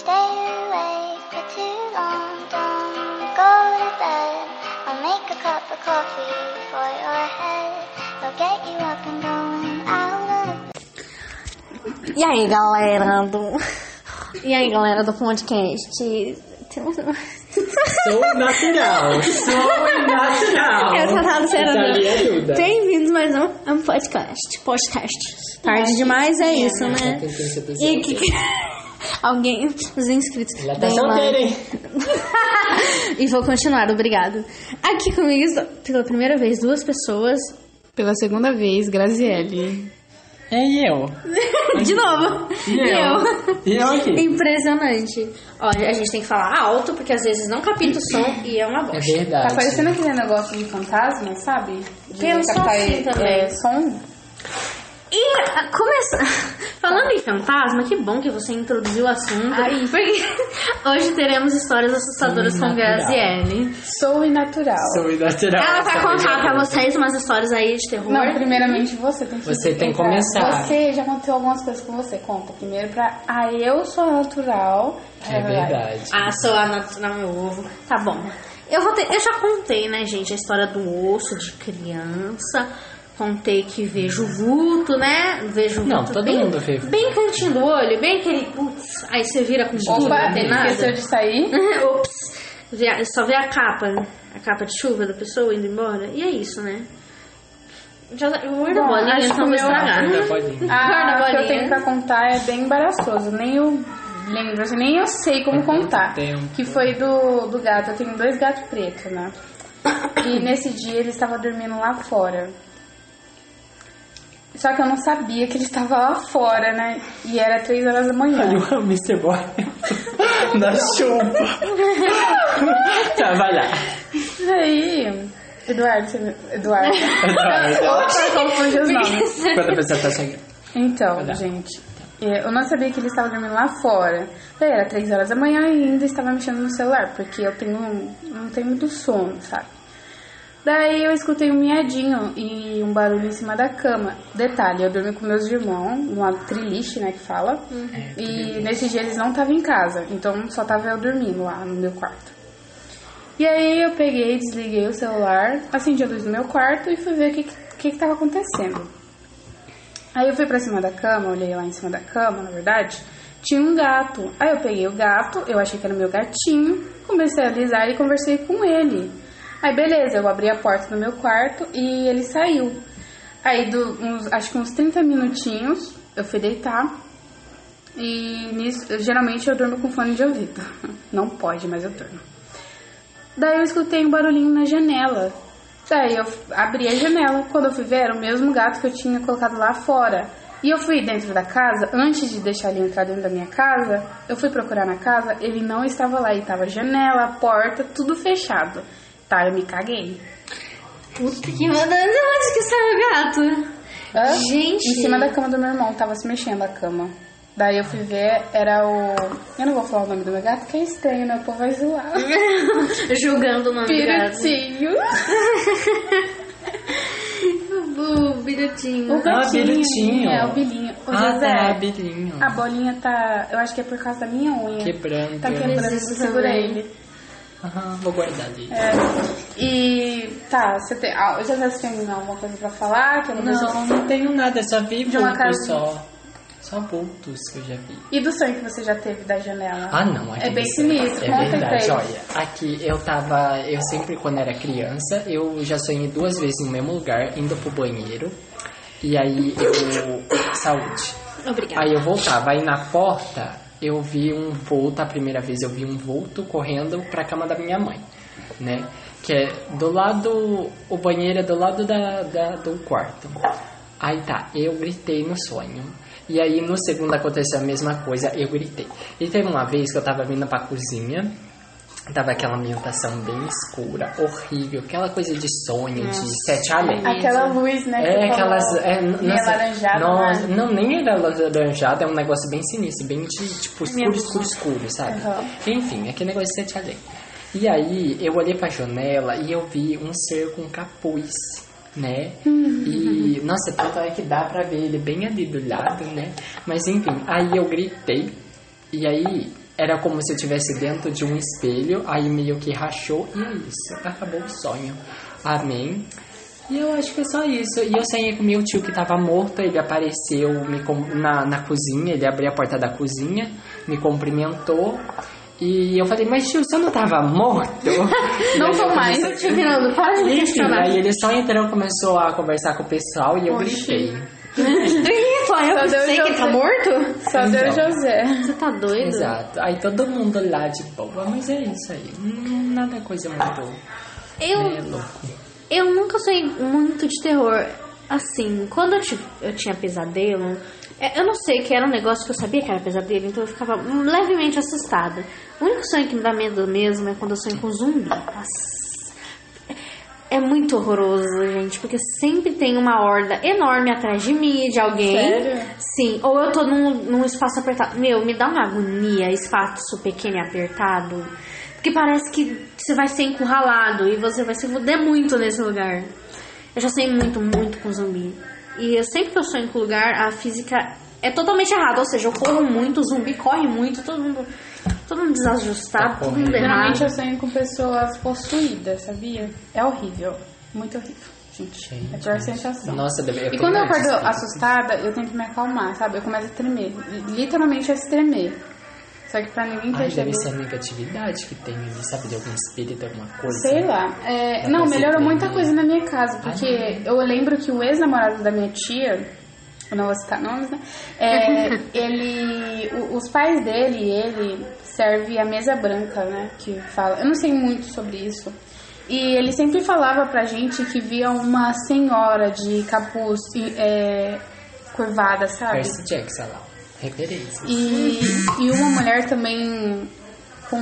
stay awake for too long. Don't go to bed. I'll make a cup of coffee for your head. I'll get you up and going out of E aí, galera do. E aí, galera do podcast? Sou natural. Sou natural. Eu ali ajuda. Bem-vindos mais um, a um podcast. Podcast. Tarde demais é isso, né? E que. Alguém, os inscritos. Ela tá solteira, hein? e vou continuar, obrigado. Aqui comigo, pela primeira vez, duas pessoas. Pela segunda vez, Graziele. É eu. De novo. E eu? E eu aqui. Impressionante. Olha, a gente tem que falar alto, porque às vezes não capta o som e é uma É bosta. verdade. Tá parecendo aquele negócio de fantasma, sabe? De Pensa captar, assim também. é, som. E ah, começa... falando em fantasma, que bom que você introduziu o assunto. Ai. Porque hoje teremos histórias assustadoras com. Graziele. Sou inatural. Sou natural. Ela vai contar pra vocês umas histórias aí de terror. Não, primeiramente você tem que Você tem que começar. Você já aconteceu algumas coisas com você. Conta primeiro pra. Ah, eu sou natural. É verdade. Ah, sou a natural meu ovo. Tá bom. Eu, vou ter, eu já contei, né, gente, a história do osso de criança. Contei que vejo vulto, né? Vejo Não, vulto todo bem, mundo vê. Bem cantinho do olho, bem aquele. Putz, aí você vira com tudo, Opa, não tem nada. esqueceu de sair. Ops. Só vê a capa, a capa de chuva da pessoa indo embora. E é isso, né? Já, eu da Bom, bolinha, acho então que vou o meu- estragar. Ah, o que eu tenho pra contar é bem embaraçoso. Nem eu lembro, assim, nem eu sei como contar. Que foi do, do gato. Eu tenho dois gatos pretos, né? E nesse dia ele estava dormindo lá fora. Só que eu não sabia que ele estava lá fora, né? E era três horas da manhã. Olha o Mr. Boy da chuva. tá, vai lá. Aí, Eduardo, você... Eduardo. Eduardo. Opa, confundi os nomes. Quando a pessoa tá chegando. Então, gente, é, eu não sabia que ele estava dormindo lá fora. Daí era três horas da manhã e ainda estava mexendo no celular, porque eu tenho não tenho muito sono, sabe? Daí eu escutei um miadinho e um barulho em cima da cama. Detalhe, eu dormi com meus irmãos, numa triliche, né, que fala. E nesse dia eles não estavam em casa, então só tava eu dormindo lá no meu quarto. E aí eu peguei, desliguei o celular, acendi a luz do meu quarto e fui ver o que, que, que tava acontecendo. Aí eu fui pra cima da cama, olhei lá em cima da cama, na verdade, tinha um gato. Aí eu peguei o gato, eu achei que era meu gatinho, comecei a alisar e conversei com ele. Aí beleza, eu abri a porta do meu quarto e ele saiu. Aí, do, uns, acho que uns 30 minutinhos, eu fui deitar. E nisso, geralmente eu durmo com fone de ouvido. Não pode, mas eu durmo. Daí eu escutei um barulhinho na janela. Daí eu abri a janela. Quando eu fui ver, era o mesmo gato que eu tinha colocado lá fora. E eu fui dentro da casa, antes de deixar ele entrar dentro da minha casa, eu fui procurar na casa, ele não estava lá. E tava janela, porta, tudo fechado. Tá, eu me caguei. Puta que mandando onde que saiu o gato? Hã? Gente. Em cima da cama do meu irmão, tava se mexendo a cama. Daí eu fui ver, era o. Eu não vou falar o nome do meu gato, que é estranho, né? O povo vai zoar. Julgando o nome do gato. Pirutinho. Bu, bilhotinho. O gatinho. Birutinho. É, o bilinho. O Ah, José. tá, bilinho. A bolinha tá. Eu acho que é por causa da minha unha. Quebrando. Tá quebrando, segura ele. Aham, vou guardar ali. É. E. Tá, você tem. Ah, eu já você tem alguma coisa pra falar? Que eu não, Não, não tenho nada, só vi De uma casa- só. Só vultos que eu já vi. E do sonho que você já teve da janela? Ah, não. É bem isso sinistro, É verdade. Olha, aqui eu tava. Eu sempre, quando era criança, eu já sonhei duas vezes no mesmo lugar, indo pro banheiro. E aí eu. Saúde. Obrigada. Aí eu voltava. Aí na porta eu vi um vulto. A primeira vez eu vi um vulto correndo pra cama da minha mãe, né? Que é do lado. O banheiro é do lado da, da- do quarto. Aí tá, eu gritei no sonho. E aí no segundo aconteceu a mesma coisa, eu gritei. E teve uma vez que eu tava vindo pra cozinha. Tava aquela ambientação bem escura, horrível, aquela coisa de sonho, de sete além. Aquela luz, né? É, aquelas. É, nossa, nossa, né? não, nem era alaranjada, é um negócio bem sinistro, bem de, tipo, escuro, escuro, escuro, sabe? Aham. Enfim, aquele negócio de sete além. E aí, eu olhei pra janela e eu vi um ser com capuz, né? E, nossa, tanto é que dá pra ver ele bem ali do lado, né? Mas enfim, aí eu gritei, e aí era como se eu estivesse dentro de um espelho, aí meio que rachou e é isso, acabou o sonho. Amém. E eu acho que é só isso. E eu sonhei com meu tio que tava morto, ele apareceu me na, na cozinha, ele abriu a porta da cozinha, me cumprimentou. E eu falei, mas tio, você não tava morto? Não tô mais. comecei- Te virando, para de me questionar. aí ele só entrou, começou a conversar com o pessoal e eu gritei. Eu Só Deus sei que já tá sei. morto? Só deu Então. José. Você tá doido? Exato. Aí todo mundo lá de boa, mas é isso aí. Hum, Nada coisa muito Eu, é, louco. eu nunca sonhei muito de terror. Assim, quando eu, tive- eu tinha pesadelo, é, eu não sei que era um negócio que eu sabia que era pesadelo, então eu ficava levemente assustada. O único sonho que me dá medo mesmo é quando eu sonho com zumbi. Nossa. É muito horroroso, gente, porque sempre tem uma horda enorme atrás de mim, de alguém. Sério? Sim, ou eu tô num, num espaço apertado. Meu, me dá uma agonia, espaço pequeno e apertado. Porque parece que você vai ser encurralado e você vai se fuder muito nesse lugar. Eu já sonhei muito, muito com zumbi. E eu, sempre que eu sonho com lugar, a física é totalmente errada. Ou seja, eu corro muito, o zumbi corre muito, todo mundo, todo mundo desajustado, Tá todo mundo correndo. Geralmente errado. eu sonho com pessoas possuídas, sabia? É horrível. Muito horrível, gente. Gente, é a pior sensação. Nossa, deve E quando eu acordo assustada, eu tento me acalmar, sabe? Eu começo a tremer. Literalmente a se tremer. Só que pra ninguém perceber. deve ser a negatividade que tem ali, sabe? De algum espírito, alguma coisa. Sei lá. É, não, melhorou muita coisa na minha casa, porque Ai, eu lembro que o ex-namorado da minha tia, eu não vou citar nomes, né? É, ele. o- os pais dele e ele serve a mesa branca, né? Que fala. Eu não sei muito sobre isso. E ele sempre falava pra gente que via uma senhora de capuz é, curvada, sabe? Percy Jackson lá. Referências. E, e uma mulher também com.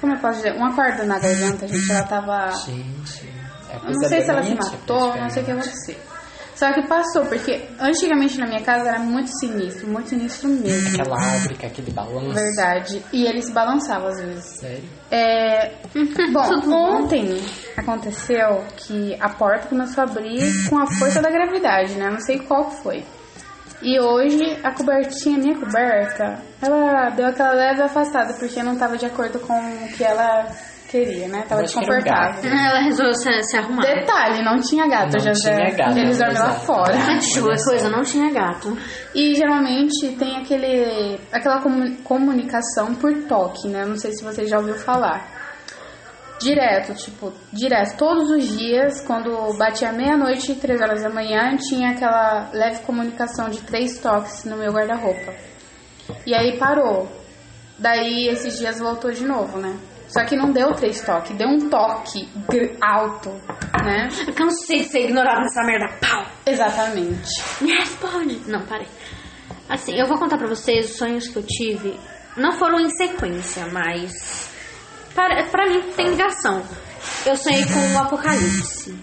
Como eu posso dizer? Uma corda na garganta, gente. Ela tava. Gente, é não sei se ela se matou, não sei o que aconteceu. Só que passou, porque antigamente na minha casa era muito sinistro, muito sinistro mesmo. Aquela árvore aquele balanço. Verdade. E ele se balançava às vezes. Sério? É, bom, ontem aconteceu que a porta começou a abrir com a força da gravidade, né? Não sei qual foi. E hoje a cobertinha, minha coberta, ela deu aquela leve afastada porque não tava de acordo com o que ela queria, né? Tava era um desconfortável. Ela resolveu se, se arrumar. Detalhe, não tinha gato, Não José. tinha gato, Eles dormem lá fora. Antes Olha só. coisa, não tinha gato. E geralmente tem aquele, aquela comu- comunicação por toque, né? Não sei se você já ouviu falar. Direto, tipo, direto. Todos os dias, quando batia meia-noite e três horas da manhã, tinha aquela leve comunicação de três toques no meu guarda-roupa. E aí parou. Daí esses dias voltou de novo, né? Só que não deu três toques, deu um toque alto, né? Eu cansei de ser ignorada nessa merda. Pau! Exatamente. Me responde! Não, parei. Assim, eu vou contar pra vocês os sonhos que eu tive. Não foram em sequência, mas. Para, pra mim tem ligação. Eu sonhei com o apocalipse.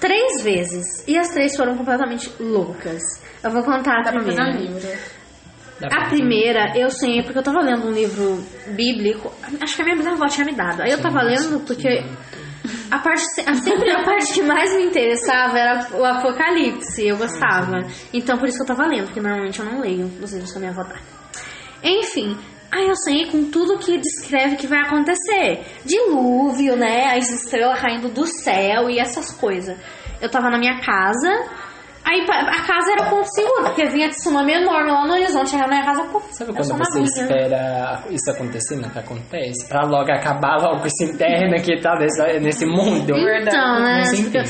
Três vezes. E as três foram completamente loucas. Eu vou contar a Dá pra fazer primeira. um livro. A primeira, eu sonhei porque eu tava lendo um livro bíblico. Acho que a minha bisavó tinha me dado. Aí eu tava lendo porque a parte, a, sempre a parte que mais me interessava era o Apocalipse. Eu gostava. Então por isso que eu tava lendo, porque normalmente eu não leio os livros que a minha avó dá. Enfim. Aí eu sonhei com tudo que descreve que vai acontecer. Dilúvio, né? As estrelas caindo do céu e essas coisas. Eu tava na minha casa. Aí a casa era com seguro, porque vinha tsunami enorme lá no horizonte. Aí a minha casa, pô, Sabe quando você amiga. espera isso acontecer, não que acontece? Pra logo acabar logo esse interno que tá nesse, nesse mundo. Então, né? Não.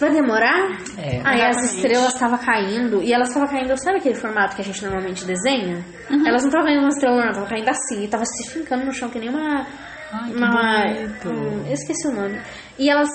Vai demorar? É. Aí as estrelas estavam caindo, e elas estavam caindo, sabe aquele formato que a gente normalmente desenha? Elas não estavam caindo uma estrela normal, estavam caindo assim, e tava se fincando no chão que nem uma. Ai, que uma um- eu esqueci o nome. E elas.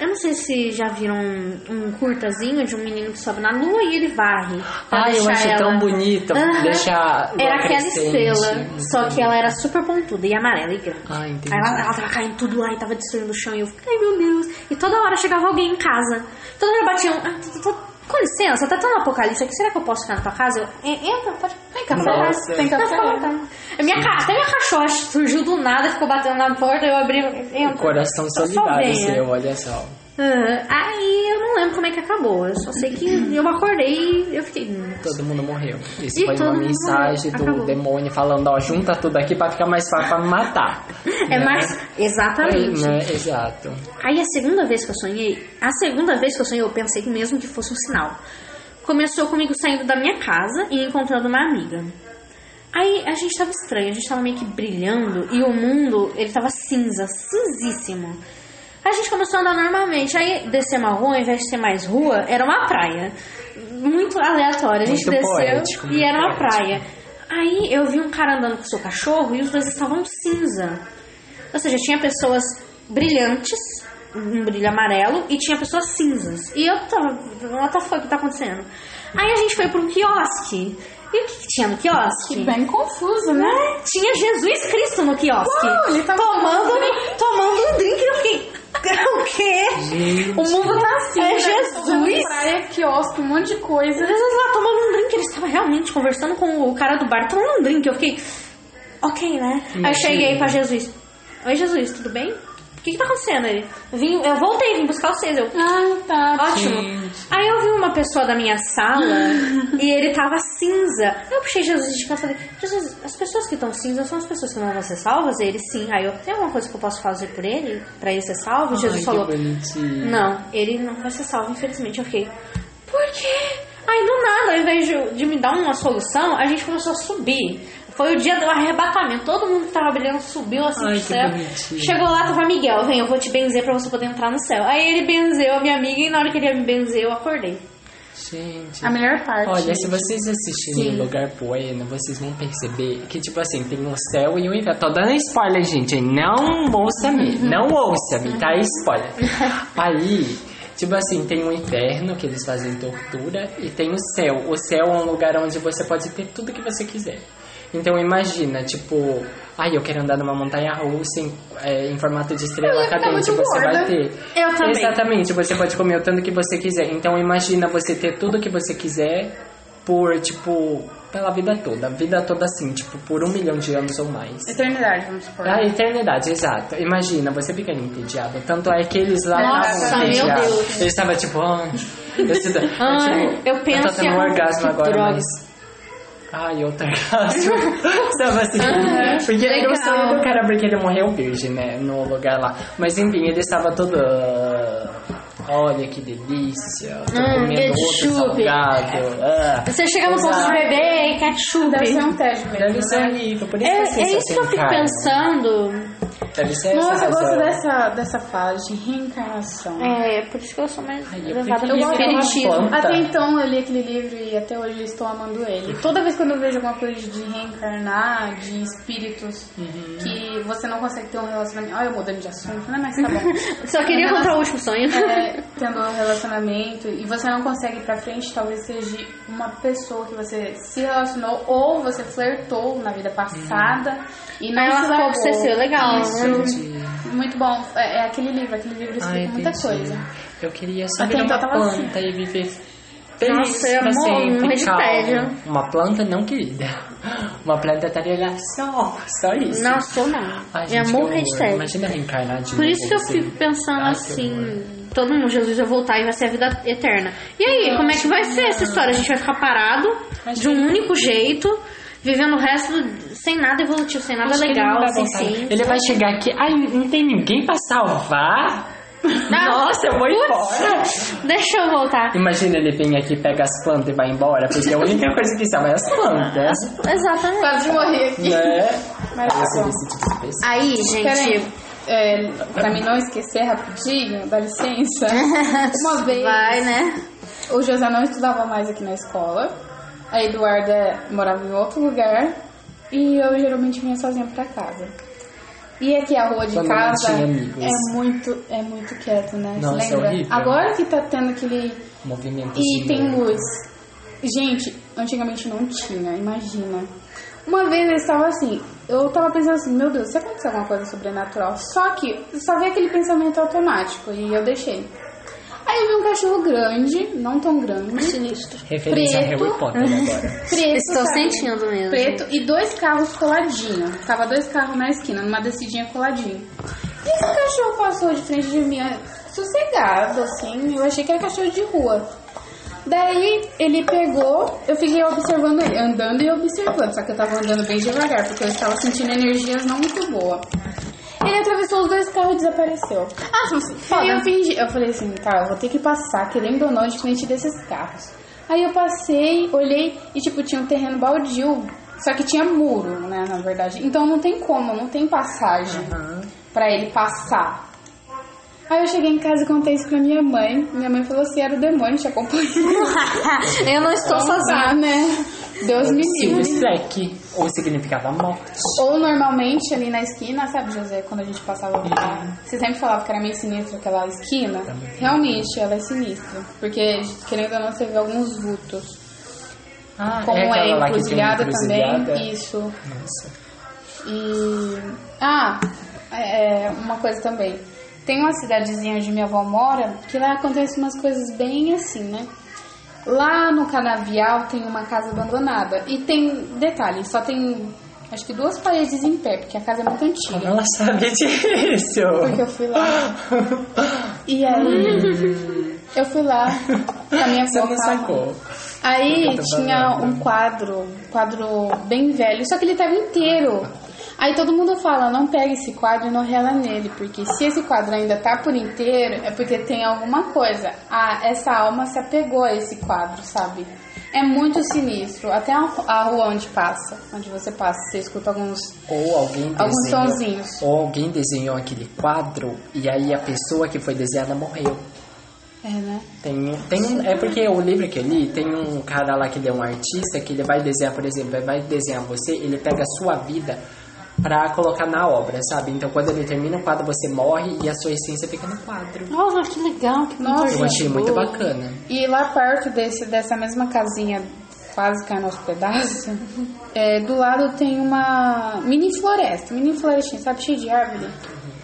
Eu não sei se já viram um, um curtazinho de um menino que sobe na lua e ele varre. Ai, eu acho ela... tão bonito. Aham. Deixar. Era aquela estrela, Muito só que ela era super pontuda e amarela e grande. Ah, entendi. Aí ela, ela tava caindo tudo lá e tava destruindo o chão. E eu fiquei, ai meu Deus. E toda hora chegava alguém em casa. Toda hora batiam. Ah, tô- tô- tô- com licença, tá um apocalipse aqui. Será que eu posso ficar na tua casa? Eu, "En- entra, pode. Vem cá, Nossa. fica Tem Não, café. fica à vontade. A Minha, até minha cachorra surgiu do nada, ficou batendo na porta. Eu abri. O Entra. coração solidário venha. seu, olha só. Ah, aí eu não lembro como é que acabou. Eu só sei que eu acordei e eu fiquei. "Nossa." Todo mundo morreu. Isso E foi uma mensagem do Acabou. demônio falando, ó, junta tudo aqui pra ficar mais fácil pra me matar. É Né? mais. Exatamente. É, né? Exato. Aí a segunda vez que eu sonhei, a segunda vez que eu sonhei, eu pensei que mesmo que fosse um sinal. Começou comigo saindo da minha casa e encontrando uma amiga. Aí a gente tava estranho, a gente tava meio que brilhando e o mundo, ele tava cinza, cinzíssimo. A gente começou a andar normalmente, aí descer uma rua, ao invés de ser mais rua, era uma praia. Muito aleatório. A gente Muito desceu poético, e era uma poético. praia. Aí eu vi um cara andando com seu cachorro e os dois estavam cinza. Ou seja, tinha pessoas brilhantes, um brilho amarelo, e tinha pessoas cinzas. E eu tava, what the fuck, o que tá acontecendo? Aí a gente foi pra um quiosque. E o que, que tinha no quiosque? Bem confuso, né? Tinha Jesus Cristo no quiosque. Uau, ele tava tomando, tomando um tomando um drink. Eu fiquei, o quê? O mundo tá assim, É né? Jesus. Praia, quiosque, um monte de coisa. Jesus lá tomando um drink. Ele estava realmente conversando com o cara do bar, tomando um drink. Eu fiquei, ok, né? Aí eu Imagina. cheguei pra Jesus. Oi, Jesus, tudo bem? O que, que tá acontecendo aí? Eu, vim, eu voltei, vim buscar vocês. Eu, Ah, tá. Ótimo. Gente. Aí eu vi uma pessoa da minha sala e ele tava cinza. Eu puxei Jesus de canto e falei: Jesus, as pessoas que estão cinza são as pessoas que não vão ser salvas? Ele sim. Aí eu, tem alguma coisa que eu posso fazer por ele? Pra ele ser salvo? E Jesus Ai, falou: bonitinho. Não, ele não vai ser salvo, infelizmente. Eu fiquei: Por quê? Aí do nada, ao invés de, de me dar uma solução, a gente começou a subir. Foi o dia do arrebatamento. Todo mundo que tava brilhando subiu assim Ai, pro céu. bonitinho. Chegou lá, tava Miguel. Vem, eu vou te benzer pra você poder entrar no céu. Aí ele benzeu a minha amiga e na hora que ele ia me benzer, eu acordei. Gente. A melhor parte. Olha, se vocês assistirem Sim. em Lugar Bueno, vocês vão perceber que, tipo assim, tem o céu e o inferno. Tô dando spoiler, gente. Não ouça-me. Não ouça-me, tá? Spoiler. Aí, tipo assim, tem o inferno, que eles fazem tortura, e tem o céu. O céu é um lugar onde você pode ter tudo que você quiser. Então imagina, tipo, ai, eu quero andar numa montanha russa em, é, em formato de estrela Eu cadente, você gorda. vai ter. Eu também. Exatamente, você pode comer o tanto que você quiser. Então imagina você ter tudo que você quiser por, tipo, pela vida toda. Vida toda assim, tipo, por um milhão de anos ou mais. Eternidade, vamos supor. A eternidade, exato. Imagina, você fica entediado. Tanto é que eles lá Nossa, estavam meu. Deus. Eles estavam tipo, ai, eu, sinto- eu, tipo, eu penso tô tendo um orgasmo agora, droga. mas. Ai, outro orgasmo. Sabe assim? porque legal. eu sonho do cara porque ele morreu virgem, né? No lugar lá. Mas enfim, ele estava todo. ah, Olha que delícia. Tô Hum, comendo outro ketchup. salgado. Ah. Você chega no posto de bebê e ketchup. Deve ser um tédio mesmo. Deve ser né? horrível, por isso É, que assim, é só isso que eu fico carne. pensando. Deve ser Nossa, eu gosto dessa, dessa fase de reencarnação. É, por isso que eu sou mais Ai, eu levada prefiro pelo espiritismo. Até então eu li aquele livro e até hoje eu estou amando ele. Toda vez quando eu vejo alguma coisa de reencarnar, de espíritos, Uhum. que você não consegue ter um relacionamento. Olha, eu mudando de assunto, né? Mas tá bom. Só queria contar o último sonho. É, tendo um relacionamento e você não consegue ir pra frente, talvez seja uma pessoa que você se relacionou ou você flertou na vida passada e não Aí ela se ficou obsessiva, legal. Isso. Muito bom. É, é aquele livro, aquele livro explica Ai, muita entendi. coisa. Eu queria só virar uma assim. planta e viver feliz Nossa, eu pra morro- sempre, morro tédio. Uma planta não querida. Uma planta estaria lá só, só isso. Não, sou não. Ai, Eu gente, que morrer de tédio. Imagina reencarnar de Por isso que eu assim. fico pensando Ai, assim, todo mundo, Jesus vai voltar e vai ser a vida eterna. E aí, como é que vai ser essa história? A gente vai ficar parado de um único jeito, vivendo o resto sem nada evolutivo, sem nada Acho não legal, vai sem ciência. Ele vai chegar aqui, ai, não tem ninguém pra salvar? Nossa, eu vou embora. Deixa eu voltar. Imagina ele vem aqui, pega as plantas e vai embora, porque a única coisa que salva é as plantas. Exatamente. Quase morri aqui. Né? Aí eu tá. Aí, Peraí, gente, é, pra mim não esquecer rapidinho, dá licença. Uma vez, vai, né? o José não estudava mais aqui na escola. A Eduarda morava em outro lugar. E eu geralmente vinha sozinha pra casa. E aqui a rua de não casa é muito, é muito quieto, né? Nossa, Você lembra? horrível. Agora que tá tendo aquele. Movimento E tem luz. Gente, antigamente não tinha, imagina. Uma vez eu estava assim, eu tava pensando assim, meu Deus, se acontecer alguma coisa sobrenatural. Só que só veio aquele pensamento automático e eu deixei. Aí eu vi um cachorro grande, não tão grande, Sinistro. Referência a preto. Harry Potter agora. preto, Estou sabe? sentindo mesmo. preto e dois carros coladinhos. Tava dois carros na esquina, numa descidinha coladinho. E esse cachorro passou de frente de mim, sossegado, assim. Eu achei que era cachorro de rua. Daí ele pegou, eu fiquei observando ele, andando e observando, só que eu tava andando bem devagar, porque eu estava sentindo energias não muito boas. Ele atravessou os dois carros e desapareceu. Ah, foda. eu fingi, eu falei assim, tá, eu vou ter que passar, querendo ou não, de frente desses carros. Aí eu passei, olhei e tipo, tinha um terreno baldio, só que tinha muro, né, na verdade. Então não tem como, não tem passagem pra ele passar. Aí eu cheguei em casa e contei isso pra minha mãe. Minha mãe falou assim, era o demônio te acompanhando. eu não estou Então sozinha. tá, né? Deus me livre. Black, ou significava morte. Ou normalmente ali na esquina, sabe, José, quando a gente passava por lá, você sempre falava que era meio sinistro aquela esquina. Realmente, ela é sinistra. Porque, querendo ou não, você vê alguns vultos. Ah, Como é, tem encruzilhada também. Isso. Nossa. E. Ah, é, uma coisa também. Tem uma cidadezinha onde minha avó mora que lá acontecem umas coisas bem assim, né? Lá no canavial tem uma casa abandonada. E tem, detalhe, só tem acho que duas paredes em pé, porque a casa é muito Como antiga. ela sabe disso? Porque eu fui lá. E aí, eu fui lá com a minha Você avó. não tava- sacou. Aí tinha um quadro, um quadro bem velho, só que ele tava inteiro. Aí todo mundo fala, não pega esse quadro e não rela nele, porque se esse quadro ainda tá por inteiro, é porque tem alguma coisa. Ah, essa alma se apegou a esse quadro, sabe? É muito sinistro. Até a rua onde passa, onde você passa, você escuta alguns. Ou alguém Alguns desenhou, sonzinhos. Ou alguém desenhou aquele quadro e aí a pessoa que foi desenhada morreu. É, né? Tem, tem um, é porque o livro que eu li, tem um cara lá que ele é um artista que ele vai desenhar, por exemplo, ele vai desenhar você, ele pega a sua vida pra colocar na obra, sabe? Então quando ele termina o quadro, você morre e a sua essência fica no quadro. Nossa, que legal. Que Nossa, Eu achei muito boa. bacana. E lá perto desse, dessa mesma casinha, quase caindo aos pedaços, é, do lado tem uma mini floresta, mini florestinha, sabe, cheia de árvore.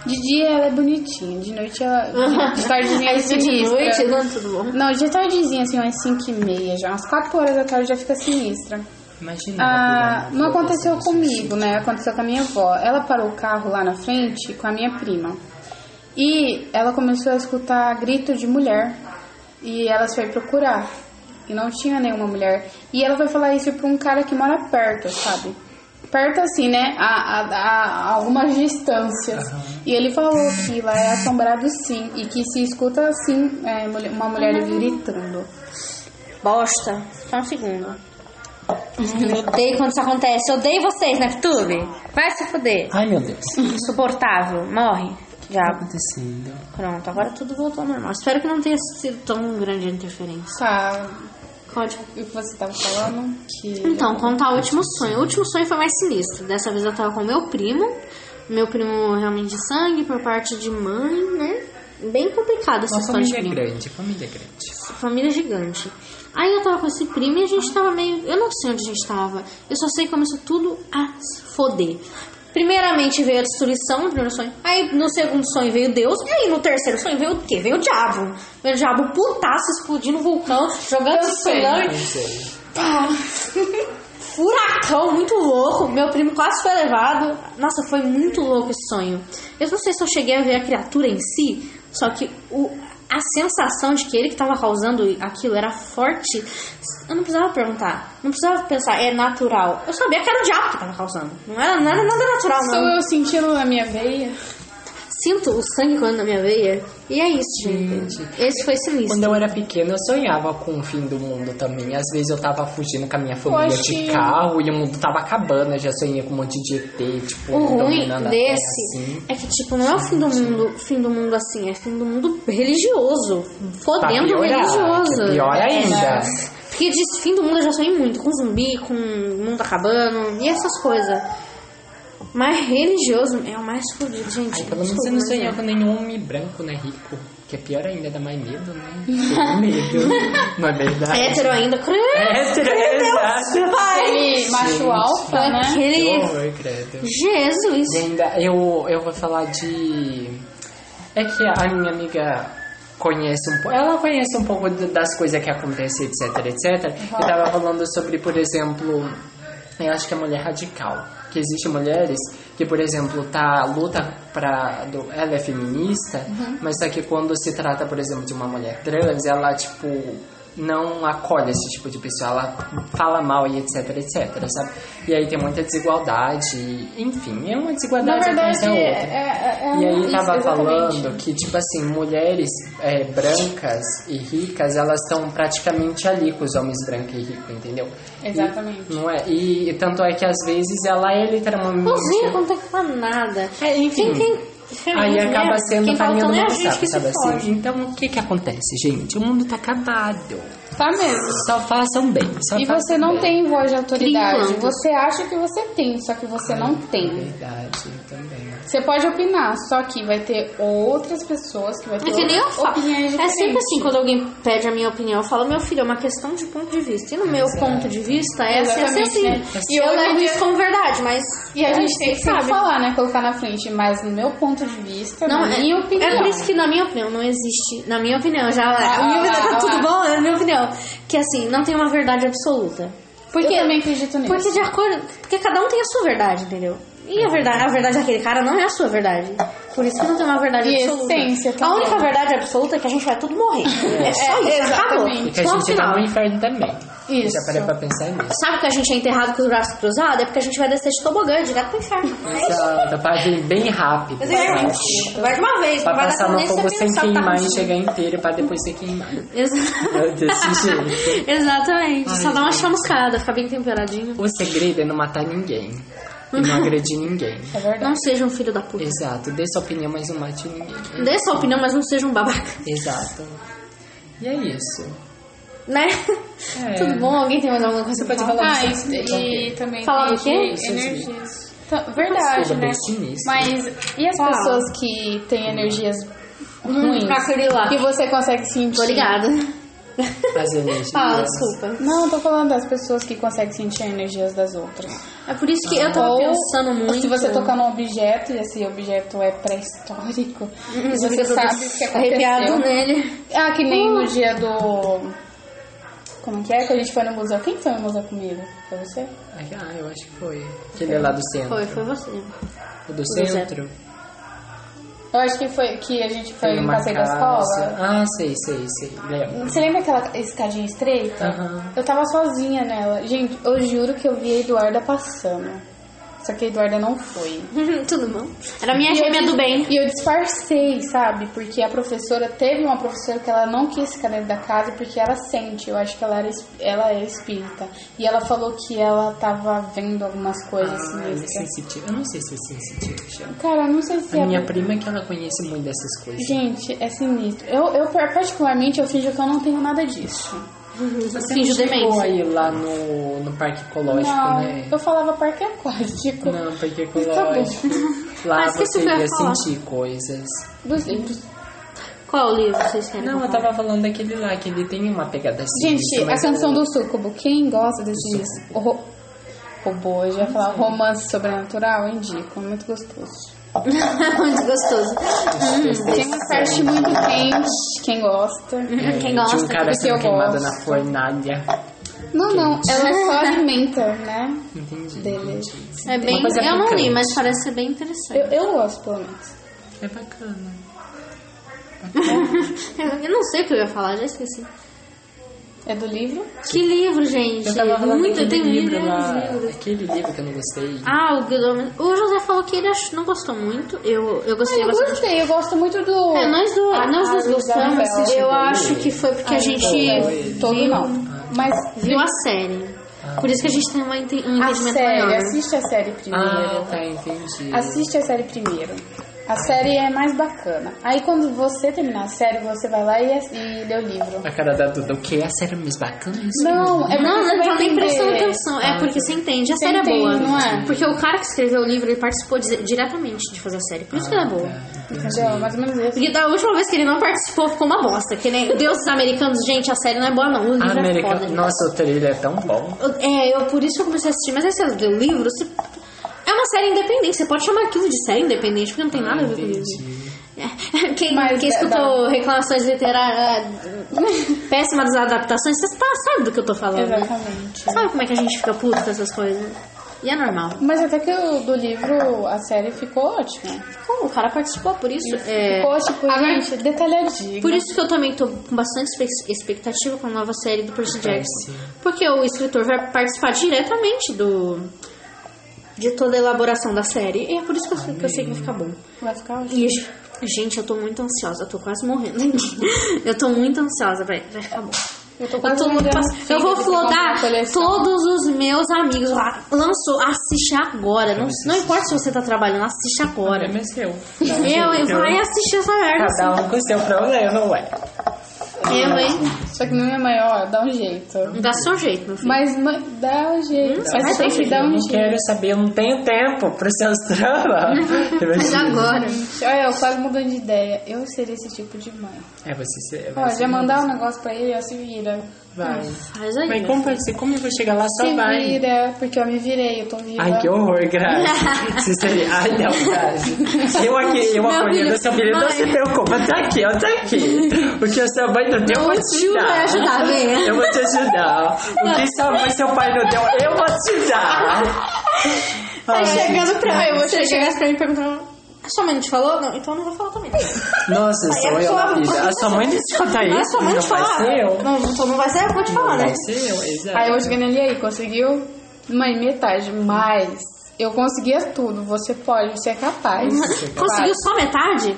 De dia ela é bonitinha, de noite ela. De tardezinha ela é Aí de sinistra. noite, não, tudo bom. Não, de tardezinha, assim, umas 5 e meia já, umas 4 horas da tarde já fica sinistra. Imagina. Ah, não aconteceu floresta comigo, né? Aconteceu com a minha avó. Ela parou o carro lá na frente com a minha prima. E ela começou a escutar grito de mulher. E ela foi procurar. E não tinha nenhuma mulher. E ela foi falar isso pra um cara que mora perto, sabe? Perto assim, né? A, a, a- algumas distâncias. E ele falou que lá é assombrado sim. E que se escuta assim, é, uma mulher gritando. Bosta. Só um segundo. Eu odeio quando isso acontece. Eu odeio vocês, Neptune. Vai se fuder. Ai meu Deus. Insuportável. Morre. tá Já. acontecendo? Pronto, agora tudo voltou ao normal. Espero que não tenha sido tão grande a interferência. Tá. Pode. O que você tava falando? Que. Então, contar o último sonho. O último sonho foi mais sinistro. Dessa vez eu tava com meu primo. Meu primo realmente de sangue, por parte de mãe, né? Bem complicado essa Uma história de família primo. grande, família grande. Família gigante. Aí eu tava com esse primo e a gente tava meio. Eu não sei onde a gente tava. Eu só sei que começou tudo a se foder. Primeiramente veio a destruição no primeiro sonho. Aí no segundo sonho veio Deus. E aí no terceiro sonho veio o quê? Veio o diabo. Veio o diabo putaço explodindo o vulcão, jogando sei. Pá. Furacão muito louco. Meu primo quase foi levado. Nossa, foi muito louco esse sonho. Eu não sei se eu cheguei a ver a criatura em si, só que o, a sensação de que ele que estava causando aquilo era forte. Eu não precisava perguntar. Não precisava pensar, é natural. Eu sabia que era o diabo que estava causando. Não era, não era nada natural, Sou não. eu sentindo na minha veia. Sinto o sangue correndo na minha veia. E é isso, gente. Gente. Esse foi sinistro. Quando eu era pequena, eu sonhava com o fim do mundo também. Às vezes eu tava fugindo com a minha família de carro e o mundo tava acabando. Eu já sonhei com um monte de ET, tipo, O ruim desse assim. é que, tipo, não é o fim do mundo, fim do mundo assim, é fim do mundo religioso. Fodendo piorar, religioso. que é pior É, ainda. Porque de fim do mundo eu já sonhei muito, com zumbi, com mundo acabando e essas coisas. Mas religioso é o mais fodido, gente. Ai, pelo menos você não sonhou é. com nenhum homem branco, né, rico? Que é pior ainda, dá mais medo, né? Medo. Não é verdade? Hétero ainda, credo. É hétero, exato. Pai. Aquele macho Gente. alfa, né? Que Aquele... horror, credo. Jesus. E ainda, eu, eu vou falar de... É que a minha amiga conhece um pouco... Ela conhece um pouco das coisas que acontecem, etc, etc. Eu tava falando sobre, por exemplo... Eu acho que é mulher radical. Que existem mulheres que, por exemplo, tá luta para ela é feminista, mas só que quando se trata, por exemplo, de uma mulher trans, ela tipo não acolhe esse tipo de pessoa, ela fala mal e etc, etc, sabe? E aí tem muita desigualdade, enfim, é uma desigualdade atrás verdade, da é, outra. é, é E aí isso, tava exatamente. falando que, tipo assim, mulheres é, brancas e ricas, elas estão praticamente ali com os homens brancos e ricos, entendeu? Exatamente. E, não é? E, tanto é que às vezes ela é literalmente... Cozinha, não tem que falar nada. É, enfim. Quem, Aí feminismo, acaba né? sendo quem farinha faltou do é a gente que se assim? fode. Então o que que acontece, gente? O mundo tá acabado. Tá mesmo. Só façam bem. Só E façam você não bem. tem voz de autoridade. Cria Você acha que você tem, só que você não tem. Verdade, também. Você pode opinar, só que vai ter outras pessoas que vai ter É que nem eu falo. opiniões É diferentes. sempre assim, quando alguém pede a minha opinião, eu falo, meu filho, é uma questão de ponto de vista. E no meu Exato. ponto de vista, é assim, assim, Exatamente, assim. né? E eu levo dia- isso como verdade, mas. E a gente tem que sabe. falar, né? Colocar na frente, mas no meu ponto de vista, Não, na é, minha opinião. é por isso que, na minha opinião, não existe. Na minha opinião, já. Ah, minha opinião ah, tá tudo ah. bom? É a minha opinião. Que assim, não tem uma verdade absoluta. Porque, Eu também acredito nisso. porque de acordo. Porque cada um tem a sua verdade, entendeu? E a verdade, a verdade daquele cara não é a sua verdade. Por isso que não tem uma verdade E absoluta. essência a única verdade absoluta é que a gente vai tudo morrer. É só É, isso, acabou. exatamente. E que a gente tá final. no inferno também. Isso. Já parei pra pensar nisso. Sabe que a gente é enterrado com os braços cruzados? É porque a gente vai descer de tobogã direto pro inferno. Exato, pra vir bem rápido. Exatamente. Vai de uma vez, Pra passar no fogo sem queimar e chegar inteiro pra depois ser queimado. Exa- Desse jeito. Exatamente. Ai, Só dá uma chamuscada, fica bem temperadinho. O segredo é não matar ninguém. E não agredir ninguém. É verdade. Não seja um filho da puta. Exato, dê sua opinião, mas não mate ninguém. Dê sua opinião, mas não seja um babaca. Exato. E é isso. Né? É. Tudo bom? Alguém tem mais alguma coisa Você pra pode falar? falar Ah, do e, também Falar tem do quê? energias. Tá, Verdade, né? Mas e as Fala. pessoas que têm energias Hum, ruins? lá. Que você consegue sentir? Tô ligada. As energias. Fala, desculpa. Não, tô falando das pessoas que conseguem sentir energias das outras. É por isso que eu tava Ou pensando muito. Se você tocar num objeto e esse objeto é pré-histórico, e Hum, você sabe o que arrepiado aconteceu. nele. Ah, que nem no dia do. Como que é? Que a gente foi no museu. Quem foi no museu comigo? Foi você? Ah, eu acho que foi. Aquele lá do centro. Foi, foi você. O do Museu. centro. Eu acho que foi que a gente foi no passeio da escola. Ah, sei, sei, sei. Lembro. Você lembra aquela escadinha estreita? Aham. Eu tava sozinha nela. Gente, eu juro que eu vi a Eduarda passando. Só que a Eduarda não foi. Tudo bom? Era minha E gêmea do bem. E eu disfarcei, sabe? Porque a professora teve uma professora que ela não quis ficar dentro da casa porque ela sente. Eu acho que ela, era, ela é espírita. E ela falou que ela tava vendo algumas coisas Ah, é. Eu não sei se é sensitivo, chama. Cara, eu não sei se A é. minha prima é que ela conhece muito dessas coisas. Gente, é sinistro. Eu, eu, particularmente, eu finjo que eu não tenho nada disso. Você Finge não chegou demência. aí lá no, no parque ecológico, não, né? eu falava parque aquático. Não, parque Tá bom. ecológico. Lá Ah, esqueci você ia sentir coisas. Dos livros. Qual livro vocês querem? Não, que eu tava falando daquele lá, que ele tem uma pegada assim. Gente, a mas canção do Sucubo, quem gosta desses ro- robô, eu já ia falar romance sobrenatural, eu indico, muito gostoso. Muito gostoso. Tem uma parte muito quente, quem gosta. É, Quem de gosta, um cara sendo eu queimado gosto. na fornalha. Não, não, ela só alimenta, né? Entendi. Dele. É bem. Eu não li, mas parece ser bem interessante. Eu, eu gosto, pelo menos. É bacana. Eu não sei o que eu ia falar, já esqueci. É do livro? Que livro, gente? Eu tava Muito, tem livro milhares lá, aquele livro que eu não gostei. Ah, o Guilherme. O José falou que ele ach- não gostou muito. Eu, eu gostei Eu bastante. gostei, eu gosto muito do. É, nós, do, Ah, nós dois ah, gostamos. Eu acho que foi porque a gente Todo viu, não. Mas viu a série. Por isso que a gente tem uma um a entendimento série, maior. assiste a série primeiro. Ah, tá, entendi. Assiste a série primeiro. A série é mais bacana. Aí quando você terminar a série, você vai lá e, e lê o livro. A cara da Duda, o que? A série mais bacana? Isso Não, é Não, você não nem entender. prestando atenção. É porque você entende. A Você série é entende, boa. não é? Porque o cara que escreveu o livro, ele participou di- diretamente de fazer a série. Por isso que ela é boa. Tá, Entendeu? Mais ou menos isso. Porque da última vez que ele não participou, ficou uma bosta. Que nem Deuses Americanos, gente, a série não é boa, não. O livro é América... foda. Nossa, o trailer é tão bom. É, eu, por isso que eu comecei a assistir. Mas aí você lê o livro, você... uma série independente. Você pode chamar aquilo de série independente, porque não tem nada a ver com o livro. Entendi. É. Quem, Mas quem é escutou reclamações literárias péssimas das adaptações, você tá, sabe do que eu tô falando. né? Exatamente. Sabe como é que a gente fica puto com essas coisas? E é normal. Mas até que o do livro, a série ficou ótima. Pô, o cara participou, por isso. É, Ficou, tipo, agora- gente, detalhadinho. Por isso que eu também tô com bastante expectativa com a nova série do Percy Jackson. Porque o escritor vai participar diretamente do de toda a elaboração da série. E é por isso que eu, sei- que eu sei que vai ficar bom. Vai ficar ótimo. E, gente, eu tô muito ansiosa. Eu tô quase morrendo aqui. Eu tô muito ansiosa, vai, vai ficar bom. Eu tô Eu, quase tô muito pass- eu vou flodar todos os meus amigos lá. Lançou, assiste agora. Não, não importa se você tá trabalhando, assiste agora. Problema é seu. Eu, vai assistir essa merda. Cada um com o seu problema, ué. Eu, hein? Só que no meu maior, dá um jeito. Dá seu jeito, meu filho. Mas ma- dá um jeito. Hum, Mas tem dar que jeito. dar Eu um não quero saber, eu não tenho tempo pros seus dramas. Mas agora. Olha, eu quase mudando de ideia. Eu seria esse tipo de mãe. É, você se- Ó, vai já mandar um negócio pra ele, ó, se vira. Vai. Faz aí. Mas como ser? Como eu vou chegar lá? Só Se vai. vira, porque eu me virei, eu tô viva. Ai, que horror, Grazi. Você. Ai, não, Grazi. Eu aqui, eu Meu acolhendo filho, seu filho, não se preocupa. Tá aqui, ó, tá aqui. O que a sua mãe não deu, eu vou te dar. ajudar, vem. Eu vou te ajudar. O que sua mãe e seu pai não deu, eu vou te dar. Tá chegando pra eu mim. Você chegasse pra mim perguntando. A sua mãe não te falou? Não, então eu não vou falar também. Nossa, Aí sou a eu na vida. A sua mãe não te conta Não, a isso, sua mãe não te vai fala. ser eu. Não, não, não vai ser eu que vou te falar, Não né? vai ser eu, exato. Aí eu cheguei nele aí, conseguiu? Mãe, metade, mas eu conseguia tudo. Você pode, você é capaz. Conseguiu só metade?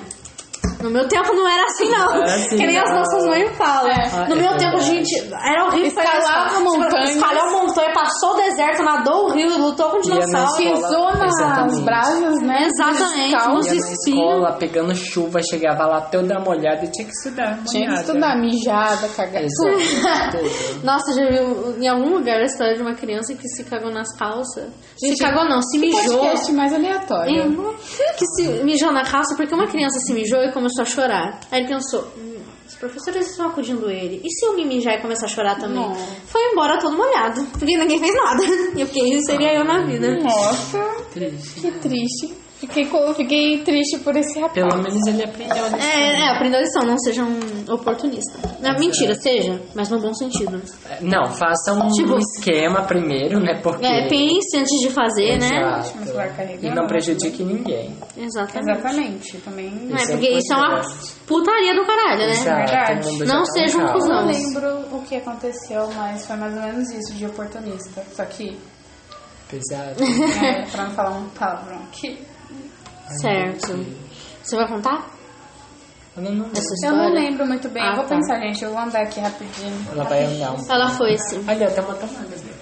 No meu tempo não era assim, não. Era assim, que nem as não. nossas mães falam. É. no É meu verdade. tempo, gente, era horrível. Escalava fazer isso. montanhas. Escalou montanha, passou o deserto, nadou o rio e lutou com na dinossauro. Pisou nas Exatamente. brasas, né? Exatamente, Descalço. nos espinhos. escola, pegando chuva, chegava lá toda molhada e tinha que estudar. Tinha que molhada. estudar, mijada, cagada. Tudo. Nossa, já viu em algum lugar a história de uma criança que se cagou nas calças? Gente, se cagou não, se mijou. Podcast mais aleatório. Hum, Que se mijou na calça porque uma criança se mijou e começou a chorar. Aí ele pensou, hum, os professores estão acudindo ele. E se eu me mijar e começar a chorar também? Não. Foi embora todo molhado, porque ninguém fez nada. E eu fiquei, isso seria eu na vida. Nossa, Triste. que triste. Fiquei, fiquei triste por esse rapaz. Pelo menos ele aprendeu a lição. É, é, aprenda a lição, não seja um oportunista. Não, mentira, seja, mas no bom sentido. Não, faça um Tipo- esquema primeiro, né? Porque. É, pense antes de fazer, né? Exato. Carregando. E não prejudique ninguém. Exatamente. Exatamente, também. Não é, Isso é porque isso é uma putaria do caralho, né? Exato, verdade. Não seja um cuzão. Eu não lembro o que aconteceu, mas foi mais ou menos isso, de oportunista. Só que, Pesado. é, pra não falar um palavrão aqui, Certo. Você vai contar Ela não, eu não lembro muito bem. Ah, eu vou tá. pensar, gente. Eu vou andar aqui rapidinho. ela vai andar um Ela foi sim. Olha, tem uma tomada ali.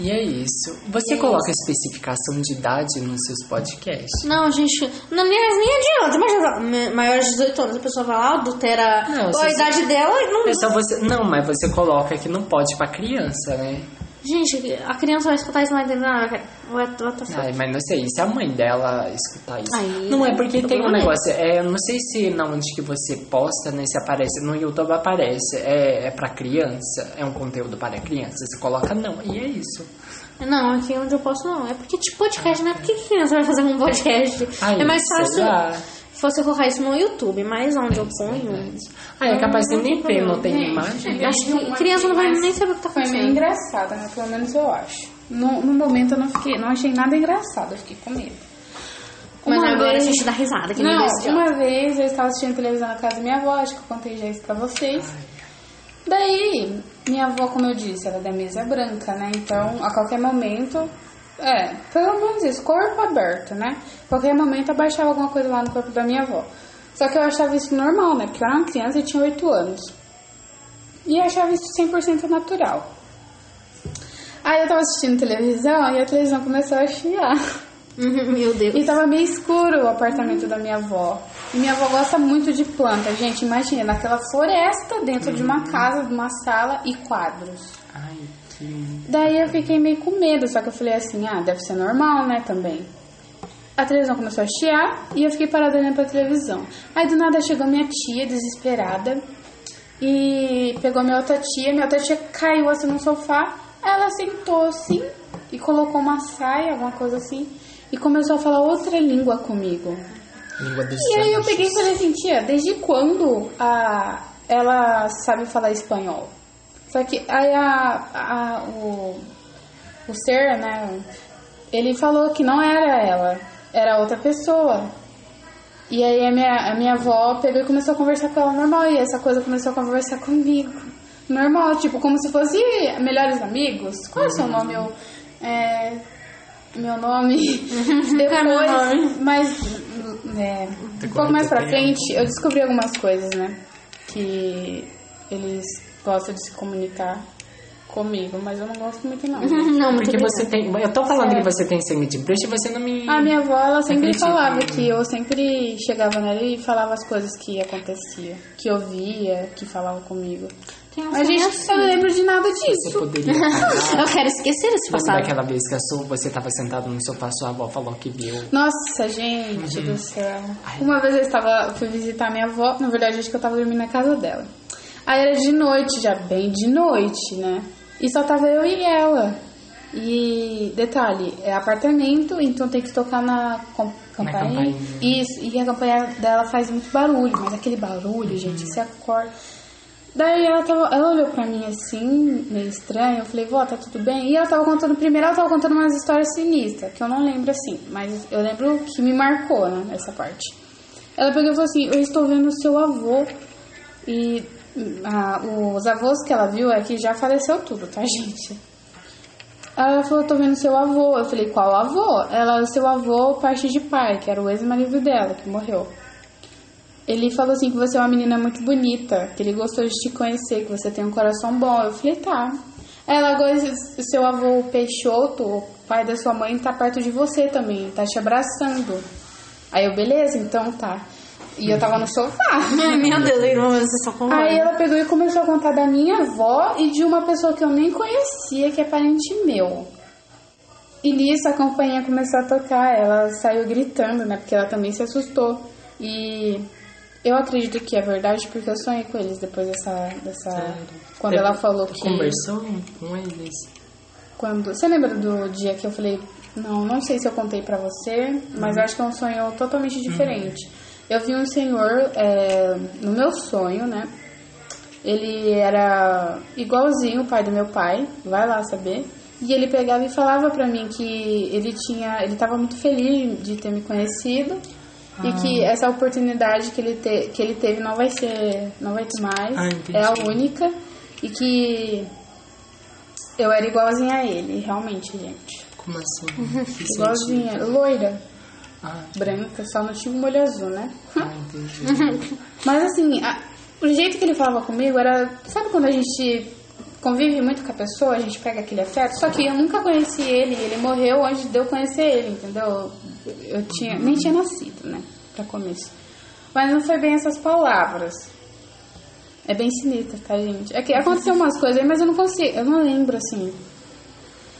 E é isso. Você coloca especificação de idade nos seus podcasts? Não, gente, não, nem, nem adianta. Imagina, ma- maior de 18 anos, a pessoa vai lá, adultera Não, a se- idade dela e não. É só você. Não, mas você coloca que não pode pra criança, né? Gente, a criança vai escutar isso e não vai entender nada. cara. What, what the fuck? Ai, mas não sei, se a mãe dela escutar isso. Aí, não é porque o tem um é negócio, é, eu não sei se na onde que você posta, né, se aparece, no YouTube aparece, é, é pra criança, é um conteúdo para criança, você coloca não, e é isso. Não, aqui onde eu posso não. É porque, tipo, podcast, né? Por que que criança vai fazer um podcast? Ai, é mais fácil lá. Se você colocar isso no YouTube, mas onde eu ponho. Ah, é capaz de nem tem não tem imagem. Acho que criança não vai nem saber o que tá Foi meio acontecendo. engraçada, né? Pelo menos eu acho. No, no momento eu não fiquei, não achei nada engraçado, eu fiquei com medo. Mas Uma agora vez- a gente dá risada, que Não, uma vez eu estava assistindo televisão na casa da minha avó, acho que eu contei já isso pra vocês. Daí, minha avó, como eu disse, ela é da mesa branca, né? Então, a qualquer momento, é, pelo menos isso, corpo aberto, né? Qualquer momento abaixava alguma coisa lá no corpo da minha avó. Só que eu achava isso normal, né? Porque eu era uma criança e tinha 8 anos. E eu achava isso 100% natural. Aí eu tava assistindo televisão e a televisão começou a chiar. Meu Deus. E tava meio escuro o apartamento da minha avó. E minha avó gosta muito de planta, gente. Imagina, naquela floresta dentro de uma casa, de uma sala e quadros. Lindo. Daí eu fiquei meio com medo, só que eu falei assim, ah, deve ser normal, né, também. A televisão começou a chiar e eu fiquei parada olhando pra televisão. Aí do nada chegou minha tia, desesperada, e pegou minha outra tia. Minha outra tia caiu assim no sofá. Ela sentou assim e colocou uma saia, alguma coisa assim, e começou a falar outra língua comigo. Língua dos E aí eu peguei e falei assim, tia, desde quando a, ela sabe falar espanhol? Só que aí a, a, o, o ser, né? Ele falou que não era ela, era outra pessoa. E aí a minha, a minha avó pegou e começou a conversar com ela normal. E essa coisa começou a conversar comigo. Normal, tipo, como se fosse melhores amigos. Qual é o seu nome? Eu, é, meu nome. Depois, mas é, um pouco mais pra frente, eu descobri algumas coisas, né? Que eles gostam de se comunicar comigo, mas eu não gosto muito não. Não, muito Porque você tem. Eu tô falando que você tem sangue de bruxa e você não me. A minha avó, ela sempre Acredito. falava que eu sempre chegava nela e falava as coisas que aconteciam, que eu via, que falava comigo. Tem Mas, gente, eu não assim. lembro de nada Você disso. poderia falar. Eu quero esquecer esse Lembra passado. daquela vez que a sua, você tava sentado no sofá, sua avó falou que viu. Nossa, gente do céu. Uma vez eu estava, fui visitar minha avó, na verdade acho que eu estava dormindo na casa dela. Aí era de noite, já bem de noite, né? E só tava eu e ela. E detalhe, é apartamento, então tem que tocar na com- campainha. campainha. Isso, e a campainha dela faz muito barulho, mas aquele barulho, gente, você acorda. Daí ela, tava, ela olhou pra mim assim, meio estranho. Eu falei, vó, tá tudo bem? E ela tava contando, primeiro ela tava contando umas histórias sinistras, que eu não lembro assim, mas eu lembro que me marcou, né, essa parte. Ela pegou e falou assim: Eu estou vendo o seu avô. E ah, os avós que ela viu é que já faleceu tudo, tá, gente? Ela falou: Tô vendo seu avô. Eu falei: Qual avô? Ela, seu avô, parte de pai, que era o ex-marido dela, que morreu. Ele falou assim que você é uma menina muito bonita, que ele gostou de te conhecer, que você tem um coração bom. Eu falei, tá. Ela seu avô Peixoto, o pai da sua mãe, tá perto de você também, tá te abraçando. Aí eu, beleza, então tá. E eu tava no sofá. Ai, meu Deus, irmão, vocês só com Aí ela pegou e começou a contar da minha avó e de uma pessoa que eu nem conhecia, que é parente meu. E nisso a campainha começou a tocar, ela saiu gritando, né? Porque ela também se assustou. E eu acredito que é verdade porque eu sonhei com eles depois dessa. dessa quando ela falou que. Conversou com eles? Quando, você lembra do dia que eu falei, não, não sei se eu contei pra você, mas eu acho que é um sonho totalmente diferente. Eu vi um senhor é, no meu sonho, né? Ele era igualzinho o pai do meu pai, vai lá saber. E ele pegava e falava pra mim que ele tinha, ele tava muito feliz de ter me conhecido e que essa oportunidade que ele, te, que ele teve não vai ser, não vai ter mais, Ah, é a única e que eu era igualzinha a ele, realmente, gente. Como assim? Igualzinha, loira, Ah, branca, só não tinha um molho azul, né? ah, entendi. Mas assim, a- o jeito que ele falava comigo era. Sabe quando a gente convive muito com a pessoa, a gente pega aquele afeto? Só que eu nunca conheci ele, ele morreu antes de eu conhecer ele, entendeu? Eu tinha, nem tinha nascido, né? Pra começo. Mas não foi bem essas palavras. É bem sinistro, tá, gente? É que aconteceu umas coisas aí, mas eu não consigo, eu não lembro assim.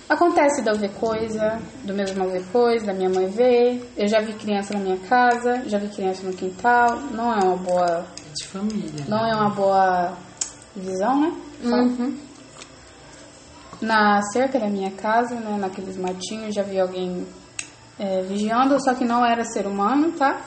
Acontece de eu ver coisa, do meu irmão ver coisa, da minha mãe ver. Eu já vi criança na minha casa, já vi criança no quintal. Não é uma boa De família. não é uma boa visão, né? Uhum. Na cerca da minha casa, né, naqueles matinhos, já vi alguém é, vigiando, só que não era ser humano, tá?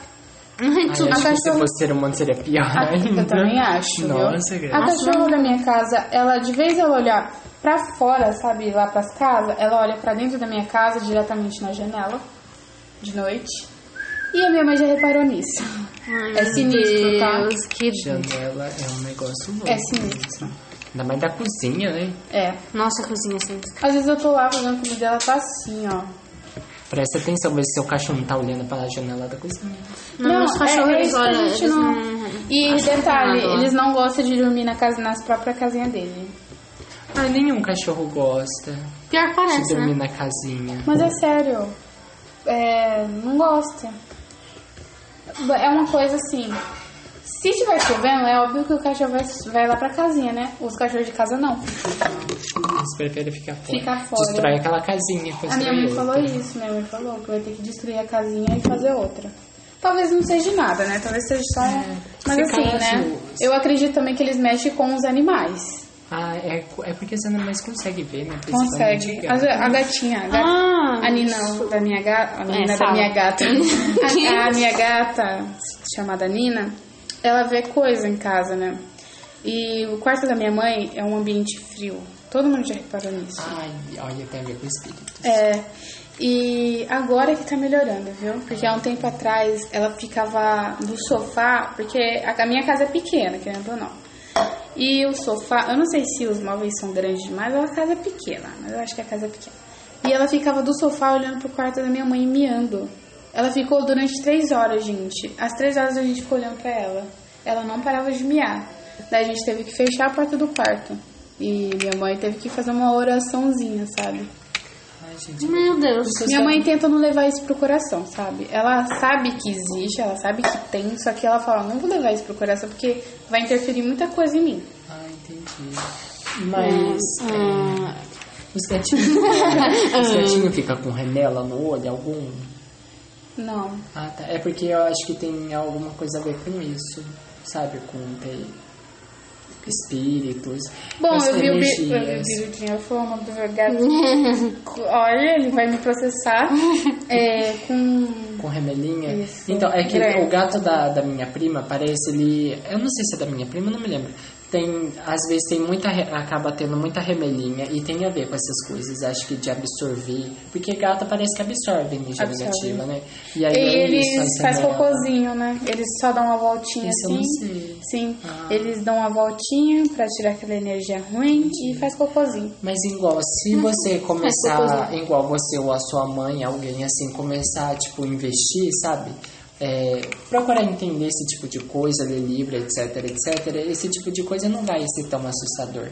Ai, acho A que se cachorro- fosse ser humano seria pior A- ainda. eu também acho, Nossa, viu? A cachorra da minha casa, ela, de vez ela olhar pra fora, sabe, lá pras casas, ela olha pra dentro da minha casa, diretamente na janela, de noite. E a minha mãe já reparou nisso. Ai, É sinistro, tá? Deus, que... Janela é um negócio louco. É sinistro. Ainda mais da cozinha, né? É. Nossa, a cozinha assim. Às vezes eu tô lá fazendo comida, ela tá assim, ó. Presta atenção, ver se seu cachorro não tá olhando pela janela da cozinha. Não, os cachorros, é, é isso olham, não... não- E detalhe, nada. eles não gostam de dormir na casa, nas próprias casinhas dele. Ah, nenhum cachorro gosta Pior de parece, dormir né? na casinha. Mas é sério, é, não gosta. É uma coisa assim. Se tiver chovendo, é óbvio que o cachorro vai, vai lá pra casinha, né? Os cachorros de casa não. Eles preferem ficar fora. Ficar fora. Destrói aquela casinha, A minha mãe outra. falou isso, minha mãe falou que vai ter que destruir a casinha e fazer outra. Talvez não seja nada, né? Talvez seja só. Mas se assim, caso- né? Eu acredito também que eles mexem com os animais. Ah, é, é porque os animais conseguem ver, né? Consegue. A, gato. a gatinha, a, gata, Ah, a Nina da minha gata, a Nina da fala. minha gata, a, a minha gata chamada Nina, ela vê coisa em casa, né? E o quarto da minha mãe é um ambiente frio. Todo mundo já reparou nisso. Ai, olha, tem a ver com espíritos. É, e agora que tá melhorando, viu? Porque há um tempo atrás ela ficava no sofá, porque a a minha casa é pequena, querendo ou não. E o sofá, eu não sei se os móveis são grandes demais a casa é pequena, mas eu acho que a casa é pequena. E ela ficava do sofá olhando pro quarto da minha mãe e miando. Ela ficou durante três horas, gente. Às três horas a gente ficou olhando pra ela. Ela não parava de miar. Daí a gente teve que fechar a porta do quarto. E minha mãe teve que fazer uma oraçãozinha, sabe? Gente. Meu Deus. Minha mãe tenta não levar isso pro coração, sabe? Ela sabe que existe, ela sabe que tem, só que ela fala, não vou levar isso pro coração porque vai interferir muita coisa em mim. Ah, entendi. Mas. Ah, é, os gatinhos. os gatinhos ficam com remela no olho, algum? Não. Ah, tá. É porque eu acho que tem alguma coisa a ver com isso. Sabe? Com ter espíritos. Bom, eu vi o bi- eu vi o Virgínia Fama. Olha, ele vai me processar. É, com. Com remelinha? Isso, Então, é que grande. o gato da, da minha prima parece ele. Eu não sei se é da minha prima, não me lembro. Tem, às vezes tem muita. acaba tendo muita remelinha e tem a ver com essas coisas. Acho que de absorver. Porque gato parece que absorve energia Absorve. negativa, né? E aí E é eles isso, remela. cocôzinho, né? Eles só dão uma voltinha Isso assim. Sim, Ah. eles dão uma voltinha pra tirar aquela energia ruim e faz cocôzinho. Mas igual, se Uhum. você começar, igual você ou a sua mãe, alguém assim, começar, tipo, investir, sabe? É, procurar entender esse tipo de coisa, ler livro, etc, etc. Esse tipo de coisa não vai ser tão assustador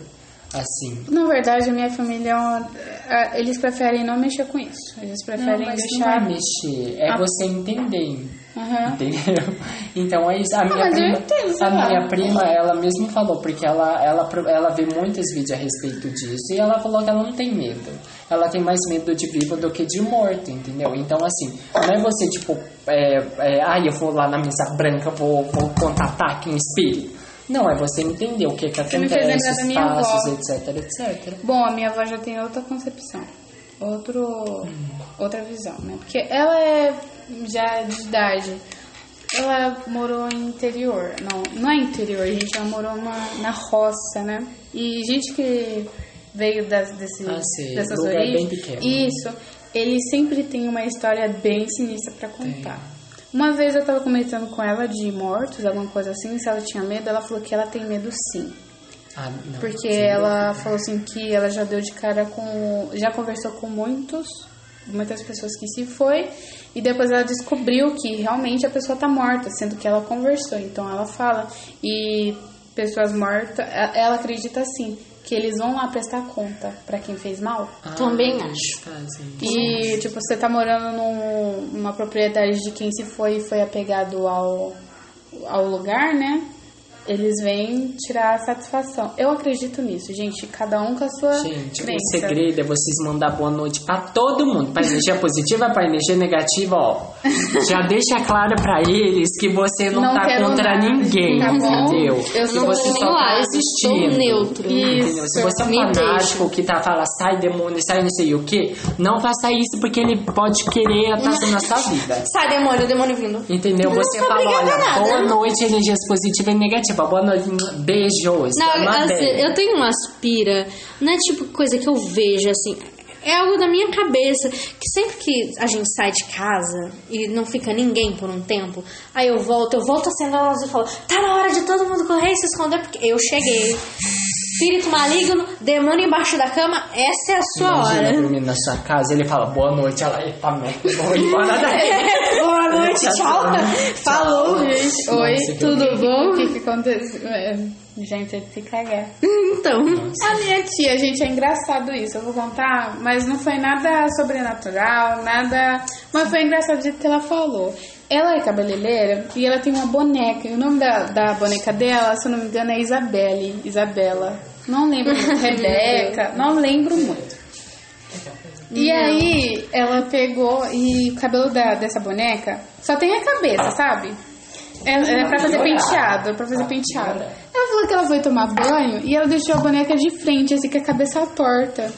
assim. Na verdade, a minha família, é a- eles preferem não mexer com isso. Eles Não, preferem mas não deixar. é mexer, é Ah. você entender. Aham. Entendeu? Então é isso. A minha, eu prima, entendo, a lá. minha prima, ela mesmo falou, porque ela, ela, ela vê muitos vídeos a respeito disso e ela falou que ela não tem medo. Ela tem mais medo de vivo do que de morto, entendeu? Então, assim, não é você, tipo, é, é, ah, eu vou lá na mesa branca, vou, vou contatar aqui um espírito. Não, é você entender o que que acontece, os passos, etc, etc. Bom, a minha avó já tem outra concepção. Outro, Outra visão, né? Porque ela é já de idade. Ela morou em interior. Não, não é interior, gente. Ela morou na, na roça, né? E gente que veio das, desse, Ah, sei. dessas Lugar bem origens. pequeno. Isso. Ele sempre tem uma história bem sinistra pra contar. Uma vez eu tava comentando com ela de mortos, alguma coisa assim, se ela tinha medo, ela falou que ela tem medo sim. Ah, não, Porque sim. ela falou assim que ela já deu de cara com. Já conversou com muitos, muitas pessoas que se foi. E depois ela descobriu que realmente a pessoa tá morta, sendo que ela conversou. Então ela fala. E pessoas mortas, e- ela acredita assim, que eles vão lá prestar conta pra quem fez mal. Ah, Também acho. fazem. E, tipo, você tá morando num- numa propriedade de quem se foi e foi apegado ao, ao lugar, né? Eles vêm tirar a satisfação. Eu acredito nisso, gente. Cada um com a sua Gente, o crença. segredo é vocês mandar boa noite pra todo mundo. Pra energia positiva, pra energia negativa, ó. Já deixa claro pra eles que você não, Não tá contra nada, ninguém, tá entendeu? Eu que você só tá sou neutro. Entendeu? Se você é um Me fanático que tá fala sai demônio, sai não sei o que, não faça isso porque ele pode querer atacar na sua vida. Sai, demônio, demônio vindo. Entendeu? Não Você fala, olha, a boa noite, energias positivas e negativas. Boa noite, beijos. Não, assim, eu tenho uma aspira, não é tipo coisa que eu vejo, assim, é algo da minha cabeça, que sempre que a gente sai de casa e não fica ninguém por um tempo, aí eu volto, eu volto acendendo a luz e falo, tá na hora de todo mundo correr e se esconder, porque eu cheguei. Espírito maligno, demônio embaixo da cama, essa é a sua Imagina hora. dormindo na sua casa, ele fala boa noite, ela, eita merda, vou embora daí. Boa noite, tchau. Falou, gente. Oi, Nossa, que tudo horrível. bom? O que que aconteceu? É, Gente, é de se cagar. Então, A minha tia, gente, é engraçado isso. Eu vou contar, mas não foi nada sobrenatural, nada. Mas foi engraçado do jeito que ela falou. Ela é cabeleireira e ela tem uma boneca. E o nome da, da boneca dela, se eu não me engano, é Isabelle. Isabela. Não lembro muito. Rebeca. Não lembro muito. E aí, ela pegou e o cabelo da, dessa boneca só tem a cabeça, sabe? É, é pra fazer penteado, é pra fazer penteado. Ela falou que ela foi tomar banho e ela deixou a boneca de frente, assim, com a cabeça torta.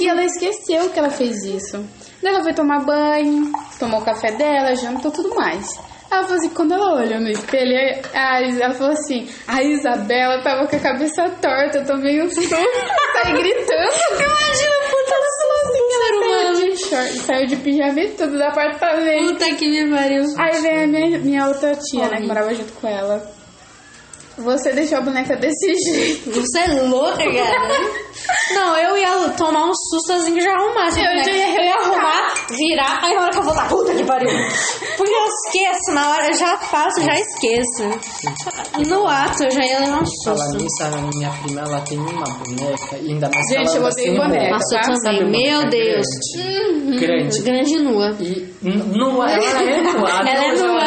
E ela esqueceu que ela fez isso. Daí ela foi tomar banho, tomou o café dela, jantou tudo mais. Ela falou assim, quando ela olhou no espelho, a ela falou assim, a Isabela tava com a cabeça torta, eu tomei um susto, saí gritando. Imagina, puta ela falou assim, que ela saiu de short, saiu de pijama e tudo do apartamento. Puta que me pariu. Aí vem a minha, minha outra tia, né, que morava junto com ela. Você deixou a boneca desse jeito. Você é louca, cara. Não, eu ia tomar um susto assim que já arrumasse. Eu né? já ia eu ia arrumar, virar, aí na hora que eu voltar, puta que pariu. Porque eu esqueço, na hora eu já faço, já esqueço. No ato eu já ia levar um Falar susto. nisso, a minha prima, ela tem uma boneca, e ainda mais Gente, ela eu odeio boneca. Nossa, eu tá? também. Sabe, Meu Deus. Grande. Grande. Grande e nua. E nua, ela é nua. Ela é até hoje nua.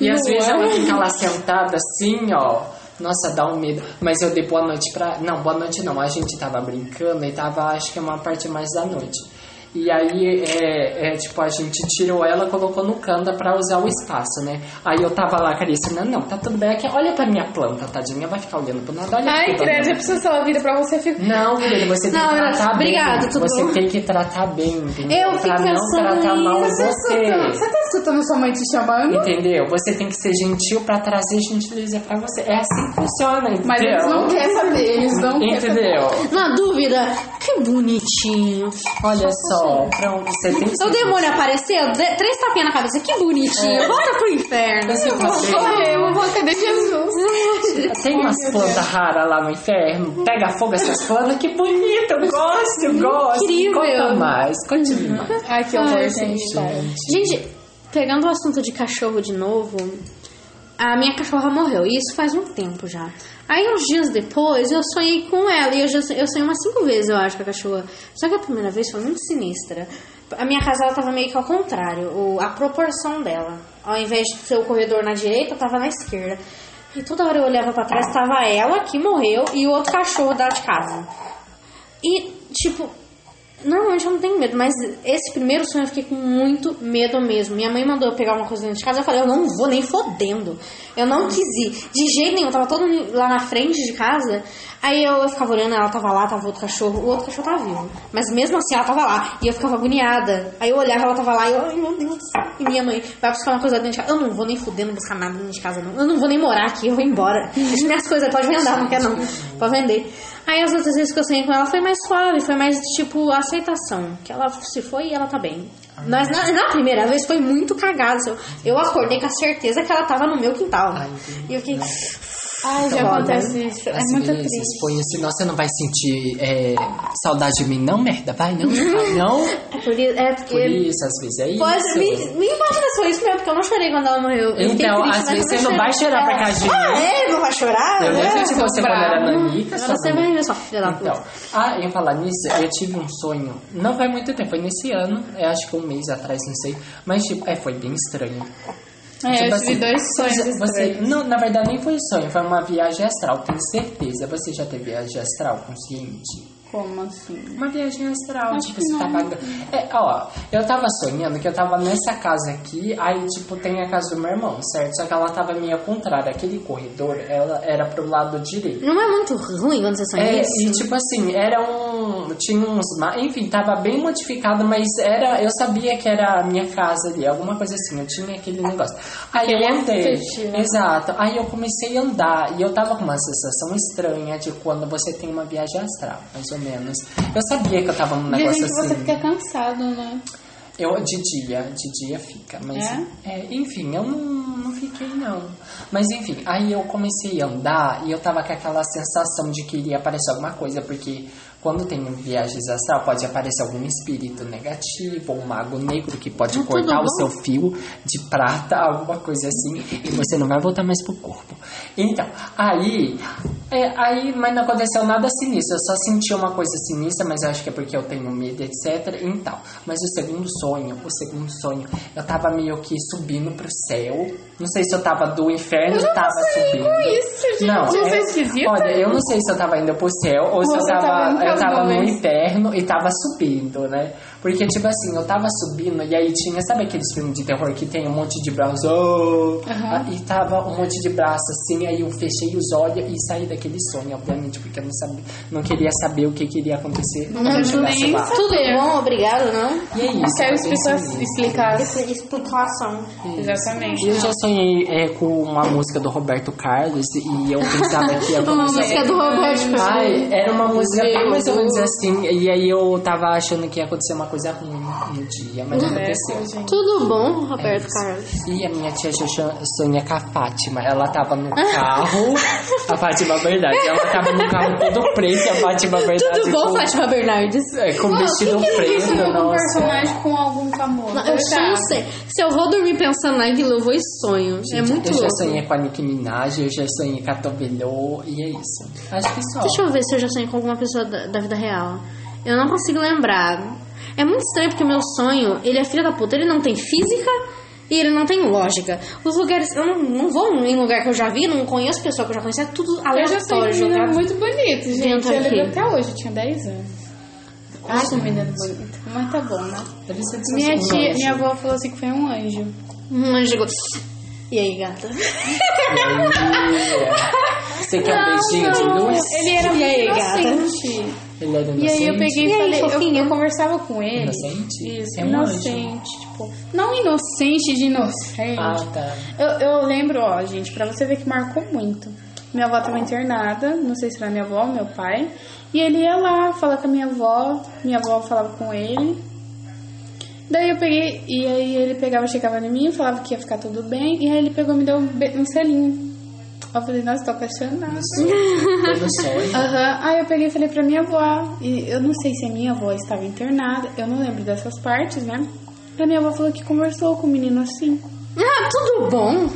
E às vezes ela fica lá sentada assim, ó. Nossa, dá um medo. Mas eu dei boa noite pra. Não, boa noite não. A gente tava brincando e tava, acho que é uma parte mais da noite. E aí, é, é, tipo, a gente tirou ela colocou no canda pra usar o espaço, né? Aí eu tava lá acariciando, não, tá tudo bem aqui. Olha pra minha planta, tadinha, vai ficar olhando pro nada. Olha Ai, aqui, credo, dona. a pessoa se ela vira pra você, fica... Não, querido, você tem Não, que Graça, tratar obrigada, bem. tudo você bom? tem que tratar bem, entendeu? Eu pra fico não tratar mal nisso, você. Você tá escutando sua mãe te chamando? Entendeu? Você tem que ser gentil pra trazer gentileza pra você. É assim que funciona, entendeu? Mas eles não querem saber, eles não querem saber. Entendeu? Na dúvida, que bonitinho. Olha só, pronto, você tem que O demônio apareceu, três tapinhas na cabeça, que bonitinho. Volta pro inferno. Você Vou correr, eu vou Jesus? Tem umas plantas raras lá no inferno. Pega fogo essas plantas, que bonito, eu gosto, eu gosto. Incrível. Conta mais, conte mais. Ai, que horror, gente. Gente, pegando o assunto de cachorro de novo, a minha cachorra morreu, e isso faz um tempo já. Aí, uns dias depois, eu sonhei com ela, e eu, já, eu sonhei umas cinco vezes, eu acho, com a cachorra. Só que a primeira vez foi muito sinistra. A minha casa, ela tava meio que ao contrário, o- a proporção dela. Ao invés de ser o corredor na direita, tava na esquerda. E toda hora eu olhava pra trás, tava ela, que morreu, e o outro cachorro da de casa. E, tipo, normalmente eu não tenho medo, mas esse primeiro sonho eu fiquei com muito medo mesmo. Minha mãe mandou eu pegar uma coisa dentro de casa, eu falei, eu não vou nem fodendo. Eu não quis ir. De jeito nenhum, tava todo mundo lá na frente de casa. Aí eu, ficava olhando, ela tava lá, tava outro cachorro, o outro cachorro tava vivo. Mas mesmo assim ela tava lá. E eu ficava agoniada. Aí eu olhava, ela tava lá e eu, ai meu Deus. E minha mãe vai buscar uma coisa dentro de casa. Eu não vou nem fudendo buscar nada dentro de casa, não. Eu não vou nem morar aqui, eu vou embora. Deixa minhas coisas, pode vender, não quer não. Pode vender. Aí as outras vezes que eu sonhei com ela foi mais suave, foi mais tipo aceitação. Que ela se foi e ela tá bem. Mas na, na primeira vez foi muito cagado. Eu, eu acordei com a certeza que ela tava no meu quintal. Ai, entendi. e eu fiquei. Ai, já Foda. acontece isso. É Às muito triste. põe assim, nossa, você não vai sentir é, saudade de mim, não, merda? Vai, não, vai, não. É por, i- é porque. Por isso, às vezes é isso. Pode, me, me imagina se foi isso mesmo, porque eu não chorei quando ela morreu. Eu Então, triste, às vezes você não vai chorar por causa de mim. Ah, é? Não vai chorar? Eu lembro de você quando era nanica. Agora você vai ver só, filha da Então, puta. ah, em falar nisso, eu tive um sonho, não vai muito tempo, foi nesse ano, acho que um mês atrás, não sei, mas tipo, é, foi bem estranho. É, Tipo eu assim, tive dois sonhos você, não, na verdade nem foi sonho, foi uma viagem astral, tenho certeza. Você já teve viagem astral consciente? Como assim? Uma viagem astral, Acho tipo, você tava. É, ó, eu tava sonhando que eu tava nessa casa aqui, aí, tipo, tem a casa do meu irmão, certo? Só que ela tava meio ao contrário, aquele corredor, ela era pro lado direito. Não é muito ruim quando você sonha É, isso? e tipo assim, era um. Tinha uns. Enfim, tava bem modificado, mas era. Eu sabia que era a minha casa ali, alguma coisa assim. Eu tinha aquele negócio. Aí eu andei. né? Exato. Aí eu comecei a andar e eu tava com uma sensação estranha de quando você tem uma viagem astral, mais ou menos. Eu sabia que eu tava num negócio Dizem que assim. você fica cansado, né? Eu, de dia, de dia fica, mas é, enfim, eu não, não fiquei não. Mas enfim, aí eu comecei a andar e eu tava com aquela sensação de que iria aparecer alguma coisa, porque quando tem viagens astral pode aparecer algum espírito negativo, ou um mago negro que pode Ah, cortar o seu fio de prata, alguma coisa assim, e você não vai voltar mais pro corpo. Então, aí, é, aí, mas não aconteceu nada sinistro, eu só senti uma coisa sinistra, mas eu acho que é porque eu tenho medo, etc. Então, mas o segundo sonho, o segundo sonho, eu tava meio que subindo pro céu. Não sei se eu tava do inferno ou tava subindo. isso, gente. Não, Você é é, esquisita? olha, eu não sei se eu tava indo pro céu ou se eu tava, indo eu tava no inferno e tava subindo, né? Porque, tipo assim, eu tava subindo e aí tinha, sabe aqueles filmes de terror que tem um monte de braço? oh, ah, E tava um monte de braço assim, aí eu fechei os olhos e saí daquele sonho, obviamente, porque eu não, sabia, não queria saber o que queria acontecer eu chegasse nem lá. Tudo bom, obrigado, não? E é isso. Quero eu explicar, explicação. Exatamente. E eu já sonhei é, com uma música do Roberto Carlos e eu pensava que ia Uma música do Roberto Carlos. Ai, era uma música bem mais ou menos assim, e aí eu tava achando que ia acontecer uma coisa ruim no dia, mas não aconteceu. É, gente. Tudo bom, Roberto Carlos? E a minha tia Xuxa sonha com a Fátima. Ela tava no carro, a Fátima Verdade. Ela tava no carro todo preto, e a Fátima Verdade Tudo bom, com, Fátima Bernardes? é, com vestido preto, Isso um nossa. personagem com algum famoso. Não, eu sonho sei. Se eu vou dormir pensando naquilo, eu vou e sonho. é muito eu já louco. sonhei com a Nicki Minaj, eu já sonhei com a Tobelô, e é isso. Acho que só. Deixa eu ver se eu já sonhei com alguma pessoa da, da vida real. Eu não consigo lembrar. É muito estranho porque o meu sonho, ele é filho da puta. Ele não tem física e ele não tem lógica. Os lugares, eu não, não vou em lugar que eu já vi, não conheço pessoa que eu já conheci, é tudo Eu já aleatório. menino muito bonito, gente. Eu lembro até hoje, eu tinha 10 anos. Ai, que menino bonito. Mas tá bom, né? Deve ser de Minha São tia, minha avó falou assim que foi um anjo. Um anjo. E aí, gata? Você quer um beijinho de luz? Ele era E aí, gata? inocente. Ele era E aí eu inocente? peguei E e aí, falei, eu, eu conversava com ele. Inocente? Isso, É um inocente, tipo, não inocente de inocente. Ah, tá. Eu, eu lembro, ó, gente, pra você ver que marcou muito. Minha avó tava internada, não sei se era minha avó ou meu pai. E ele ia lá falar com a minha avó, minha avó falava com ele. Daí eu peguei, e aí ele pegava, chegava em mim, falava que ia ficar tudo bem, e aí ele pegou e me deu um, um selinho. Eu falei, nossa, tô apaixonada. Aham, aí eu peguei e falei pra minha avó, e eu não sei se a minha avó estava internada, eu não lembro dessas partes, né? A minha avó falou que conversou com o menino assim. Ah, tudo bom?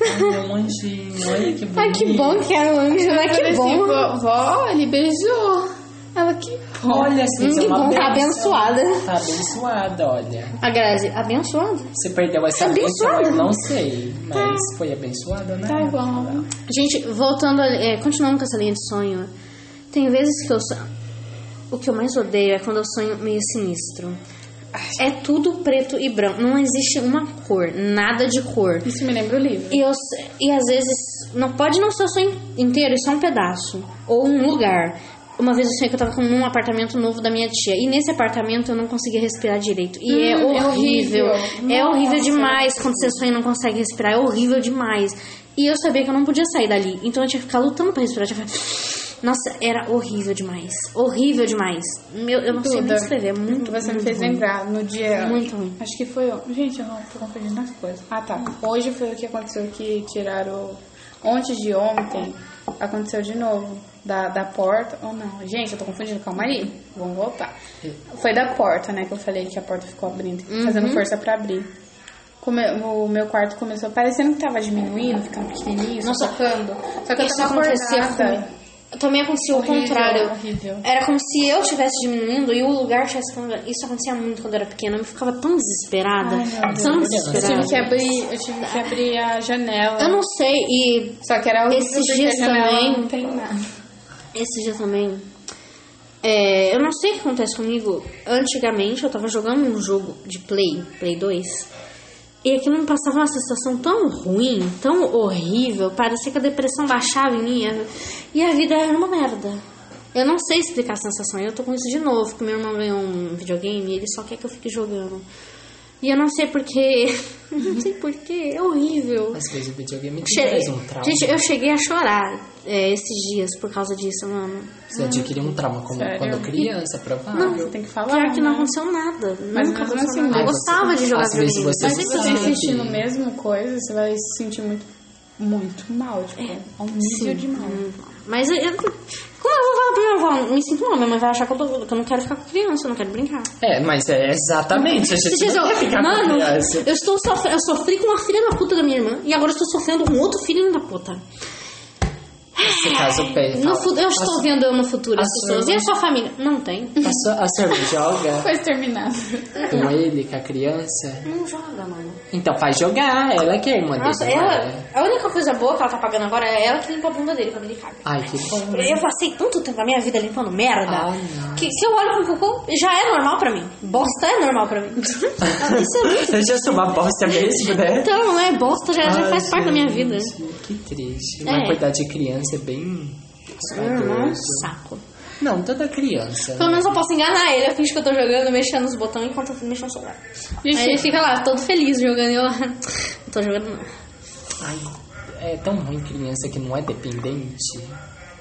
Ai, meu anjinho, olha que bonito. Ai, que bom que era um anjo, né? Que assim, bom. vó, vó, ele beijou. Ela, que bom. Olha, assim, Hum, é que bom, tá abençoada. Tá abençoada, olha. A Grazi, abençoada? Você perdeu essa Abençoada. não sei. Mas foi abençoada, né? Tá bom. Gente, voltando, é, continuando com essa linha de sonho, tem vezes que eu sonho. O que eu mais odeio é quando eu sonho meio sinistro. É tudo preto e branco. Não existe uma cor, nada de cor. Isso me lembra o livro. E, eu, e às vezes, não pode não ser o sonho inteiro, é um pedaço. Ou um lugar. Uma vez eu sonhei que eu tava com um apartamento novo da minha tia. E nesse apartamento eu não conseguia respirar direito. E é Hum, é horrível. horrível. É horrível demais quando você sonha e não consegue respirar. É horrível demais. E eu sabia que eu não podia sair dali. Então eu tinha que ficar lutando pra respirar. Eu tinha que ficar- Nossa, era horrível demais. Horrível demais. Meu, eu não sei nem Duda, descrever. É muito Você me muito fez ruim. lembrar no dia. Muito ruim. Acho que foi. Gente, eu não tô confundindo as coisas. Ah, tá. Hoje foi o que aconteceu que tiraram. Ontem de ontem aconteceu de novo. Da, da porta. Oh, não. Gente, eu tô confundindo. Calma aí. Vamos voltar. Foi da porta, né? Que eu falei que a porta ficou abrindo. Uhum. Fazendo força pra abrir. Come- o meu quarto começou parecendo que tava diminuindo, ficando pequenininho, Nossa, sufocando. Só que eu tava acordada. Também acontecia o Horrível, contrário. horrível. Era como se eu estivesse diminuindo e o lugar estivesse. Isso acontecia muito quando eu era pequena. Eu ficava tão desesperada. Ai, tão Eu desesperada. tive que abrir, eu tive que abrir a janela. Eu não sei, e Só que era Esses dias também- não tem nada. esse dia também. é, eu não sei o que acontece comigo. Antigamente eu tava jogando um jogo de Play, Play 2. E aquilo me passava uma sensação tão ruim, tão horrível. Parecia que a depressão baixava em mim. E a vida era uma merda. Eu não sei explicar a sensação. Eu tô com isso de novo, porque meu irmão ganhou um videogame e ele só quer que eu fique jogando. E eu não sei porquê. não sei porquê. É horrível. Às vezes o videogame Che- traz um trauma. Gente, eu cheguei a chorar é, esses dias por causa disso, mano. Você adquiriu um trauma quando, Sério? quando criança, provável. Você tem que falar. Pior que não né? aconteceu nada. Mas Nunca aconteceu assim, nada. Eu gostava você- de jogar videogame. você Mas Se você insistir no mesmo coisa, você vai se sentir muito, muito mal, tipo, a um nível de mal. Mas eu, eu- como eu vou falar pra minha avó? Me sinto mal, minha mãe vai achar que eu, tô- que eu não quero ficar com criança, eu não quero brincar. É, mas é exatamente. A gente não eu- quer ficar com mano, criança. eu estou sofrendo, eu sofri com uma filha da puta da minha irmã e agora eu estou sofrendo com outro filho da puta. No fala, eu estou "A vendo eu no futuro as pessoas. sua- E a sua família? Não tem. A sua, a senhora joga Foi exterminado. com ele, com a criança? Não joga, mano. Então faz jogar, ela que é irmã Nossa, dele. ela. é? A única coisa boa que ela tá pagando agora é ela que limpa a bunda dele quando ele caga. Ai, que bom. Eu passei tanto tempo na minha vida limpando merda Ah, que se eu olho pro cocô, já é normal pra mim. Bosta é normal pra mim. Isso é muito- Eu já sou uma bosta mesmo, né? Então, é bosta, já, já faz parte da minha gente, vida. Que triste. É. Mas cuidar de criança é bem. É um saco. Não, toda criança. Pelo né? menos eu posso enganar ele. Eu finge que eu tô jogando, mexendo nos botões enquanto eu mexo no celular. Aí ele fica lá, todo feliz jogando e eu lá. Não tô jogando, não. Ai, é tão ruim criança que não é dependente.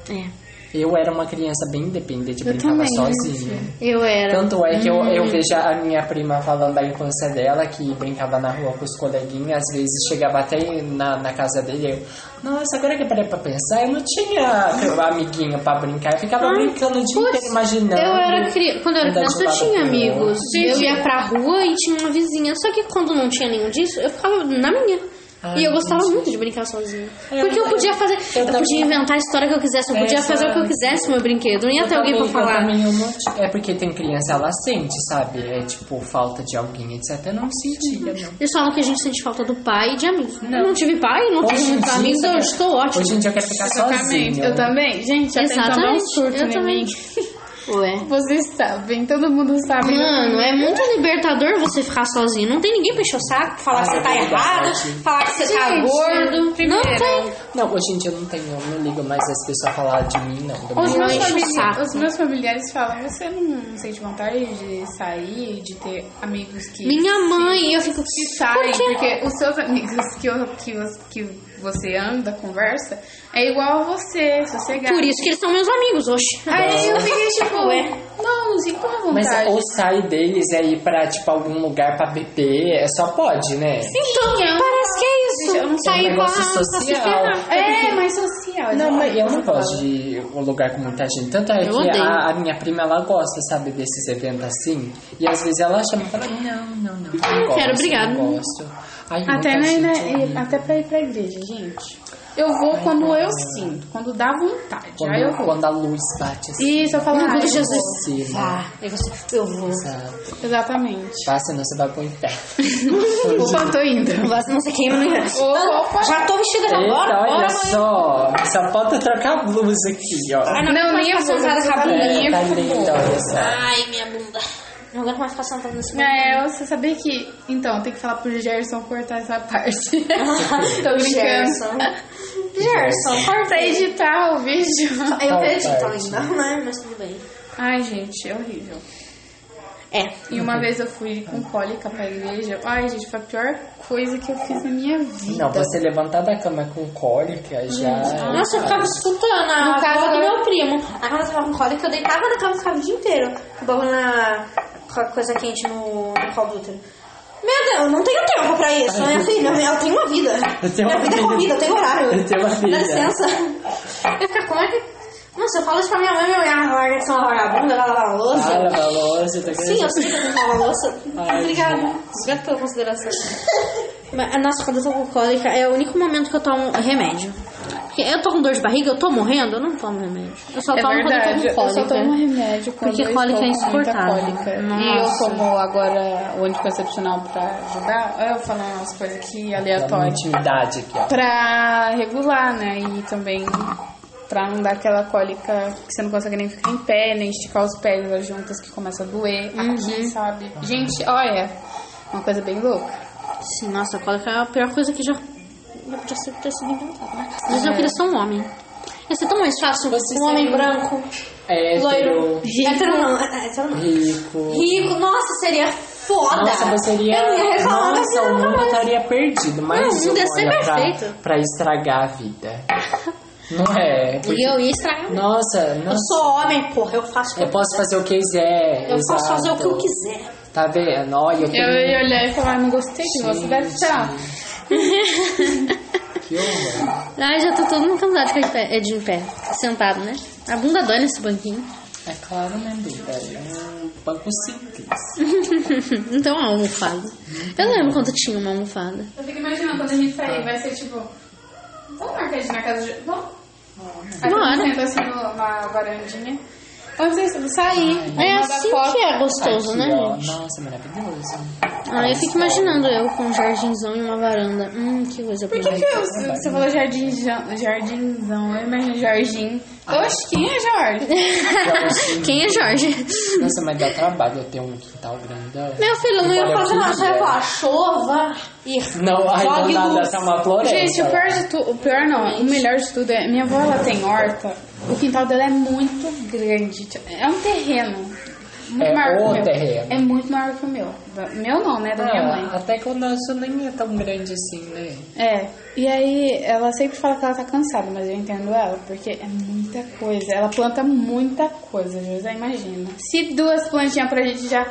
É. Eu era uma criança bem independente, Eu brincava também, sozinha. Eu era. Tanto é que eu, eu vejo a minha prima falando da infância dela, que brincava na rua com os coleguinhas, às vezes chegava até na, na casa dele eu, nossa, agora que eu parei pra pensar, eu não tinha amiguinho pra brincar, eu ficava brincando o dia Putz, inteiro imaginando. Eu era cri... Quando eu era criança, eu tinha amigos. Eu ia pra rua e tinha uma vizinha. Só que quando não tinha nenhum disso, eu ficava na minha. Ai, e eu gostava muito de brincar sozinha. É, Porque eu eu- podia fazer. Eu, também- podia inventar a história que eu quisesse. Eu É, podia fazer o que eu quisesse com o meu brinquedo. Não ia Eu ter alguém pra eu falar. eu não é porque tem criança, ela sente, sabe? É tipo, falta de alguém, etc. Eu não sentia, não. Eles falam que a gente sente falta do pai e de amigos. Eu não tive pai, não tive Hoje em muitos dia, amigos, eu eu- estou ótimo. Hoje em dia eu quero ficar Exatamente. sozinho. Eu também. Gente, tentando dar um Exatamente. surto Eu também. mim. Ué. Vocês sabem, todo mundo sabe. Mano, é muito libertador você ficar sozinho. Não tem ninguém pra encher o saco, falar Ah, que você tá errado, falar que você tá Gente, gordo. primeiro, Não tem. Não, hoje em dia eu não tenho, eu não ligo mais as pessoas falar de mim, não. Os meu meus, famili- saco. os meus familiares falam, você não sente vontade de sair, de ter amigos que... Minha mãe, eu fico. Que saem, Por quê? porque os seus amigos que, eu- que, que você anda, conversa, é igual a você, sossegado. Por isso que eles são meus amigos, oxe. Aí eu fiquei tipo, Ué. não, não sinto à Mas vontade. o sai deles é ir pra, tipo, algum lugar pra beber, é só pode, né? Então, Sim, é um- parece que é isso. É um Sair com a social. ferrar. É, mais social. Não, mas eu não gosto de ir um lugar com muita gente. Tanto é Eu que odeio. a, a minha prima, ela gosta, sabe, desses eventos assim. E às vezes ela chama e fala, não, não, não, não gosto, quero, obrigado. Não gosto. Ai, Até, na, na- até pra ir pra igreja, gente. Eu vou quando eu sinto, quando dá vontade. Quando, aí eu vou. quando a luz bate assim. Isso, eu falo, ah, Jesus. Você, né? Vá. Aí você, eu vou. Exato. Exatamente. Tá, senão você vai pro inferno. Opa, tô indo. Vá, não sei quem, não me Opa. Já tô vestida já. Eita, Bora, olha bora, mãe. só. Só falta trocar a blusa aqui, ó. Ai, não, Não, não minha minha blusa, a tá minha. É, tá linda, olha só. Ai, minha bunda. Não aguento mais ficar sentada nesse bunda. É, você sabia que. Então, tem que falar pro Gerson cortar essa parte. tô brincando. Gerson. Gerson, corta aí. editar o vídeo. Eu acredito ainda, né? Mas tudo bem. Ai, gente, é horrível. É. E uma vez eu fui com cólica pra igreja. Ai, gente, foi a pior coisa que eu fiz na minha vida. Não, você levantar da cama com cólica já. é Nossa, eu ficava escutando a No caso, do eu- meu primo. A casa tava com cólica, eu deitava na cama e ficava o dia inteiro. Bagulho na... com a coisa quente no, no colo do útero. Meu Deus, eu não tenho tempo pra isso, minha filha. Eu tenho uma vida. Minha uma vida é corrida, eu tenho horário. Eu tenho uma vida. Dá licença. Eu fico, como é que... Nossa, eu falo isso pra minha mãe, minha mãe larga de ser uma vagabunda, ela lava a louça. Ah, lava a louça, tá Sim, eu sei que eu lavo a louça. Ai, Obrigada. Obrigada pela consideração. Mas, nossa, quando eu tô com cólica, é o único momento que eu tomo remédio. Porque eu tô com dor de barriga, eu tô morrendo, eu não tomo remédio. Eu só É tomo verdade, quando eu eu tô com só cólica. tomo remédio quando Porque eu cólica estou é insuportável. cólica. E eu tomo agora o anticoncepcional pra ajudar. Olha eu falando umas coisas aqui aleatórias. intimidade aqui, ó. Pra regular, né? E também pra não dar aquela cólica que você não consegue nem ficar em pé, nem esticar os pés, as juntas que começa a doer Uhum. aqui, sabe? Gente, olha, uma coisa bem louca. Sim, nossa, cólica é a pior coisa que já, já podia ser, ter sido inventada, né? Às vezes eu É. queria ser um homem. Ia ser tão mais fácil Você um homem branco, Hétero, loiro, hétero não, é- hétero não. rico. Rico, nossa, seria foda. Nossa, você seria. Eu não ia reclamar Nossa, o mundo mais. estaria perdido. Mas Não, o mundo ia ser olha pra, perfeito. pra estragar a vida. Não é? Porque- E eu ia estragar. Nossa, Eu nossa. sou homem, porra, eu faço o que Eu posso fazer o que quiser. Eu posso exato. fazer o que eu quiser. Tá vendo? Olha, eu Eu tenho... ia olhar e falar, não gostei de você, deve estar. Ai, já tô todo mundo cansado de ficar de pé, é de pé, sentado, né? A bunda dói nesse banquinho. É claro, né, Duda? É um banco simples. então, uma almofada. Eu não lembro quanto tinha uma almofada. Eu fico imaginando quando a gente sair, vai ser tipo. Vamos marcar de na casa de. Vamos. Aí Bora. sento assim na varandinha. Antes de sair. É assim que é gostoso, né, gente? Nossa, maravilhoso. Ah, eu fico imaginando eu com um jardinzão e uma varanda. Hum, que coisa Por que, que eu- você falou jardinzão, jardinzão? Eu imagino jardim. Oxe, quem é Jorge? Quem é Jorge? Nossa, mas dá trabalho eu ter um quintal grandão. Meu filho, eu não ia fazer nada. Você ia falar, chova e Não, aí do nada tá uma floresta. Gente, o pior, de tu, o pior não, o melhor de tudo é, minha avó ela tem horta, o quintal dela é muito grande, é um terreno. Muito É maior que o o meu. terreno. É muito maior que o meu. Meu não, né? Da minha Ah, mãe. Até que o nosso nem é tão grande assim, né? É. E aí, ela sempre fala que ela tá cansada, mas eu entendo ela, porque é muita coisa. Ela planta muita coisa, José, imagina. Se duas plantinhas pra gente já.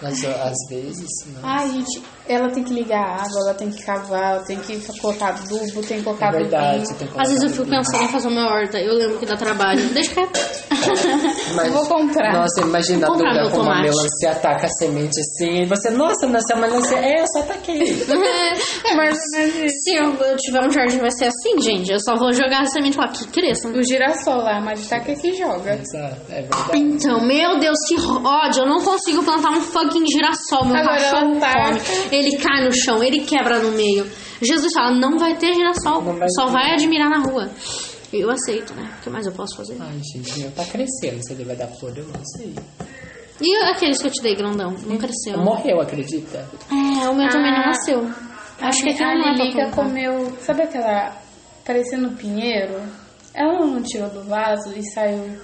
Mas às vezes, não. Ai, gente, ela tem que ligar a água, ela tem que cavar, ela tem que colocar adubo, tem que colocar É verdade, tem que Às vezes eu colocar fico pensando em fazer uma horta. Eu lembro que dá trabalho. Deixa quieto. Mas- Eu vou comprar. Nossa, imagina a Vou Duda com uma melancia, ataca a semente assim, e você, nossa, nasceu uma melancia. É, eu só ataquei. É isso. Se eu, eu tiver um jardim, vai ser assim, gente. Eu só vou jogar a semente lá que cresça. O girassol lá, a Maditaca que joga. Exato, é verdade. Então, meu Deus, que ódio. Eu não consigo plantar um fucking girassol. Meu Agora cachorro tá- come. Ele cai no chão, ele quebra no meio. Jesus fala, não vai ter girassol. Vai só ter. vai admirar na rua. Eu aceito, né? O que mais eu posso fazer? Ai, gente, meu tá crescendo. Se ele vai dar flor, eu não sei. E aqueles que eu te dei, grandão? Não cresceu. Morreu, acredita? É, o meu também não Ah, nasceu. Acho que aquilo a não é Lilica comeu, sabe aquela parecendo pinheiro? Ela não tirou do vaso e saiu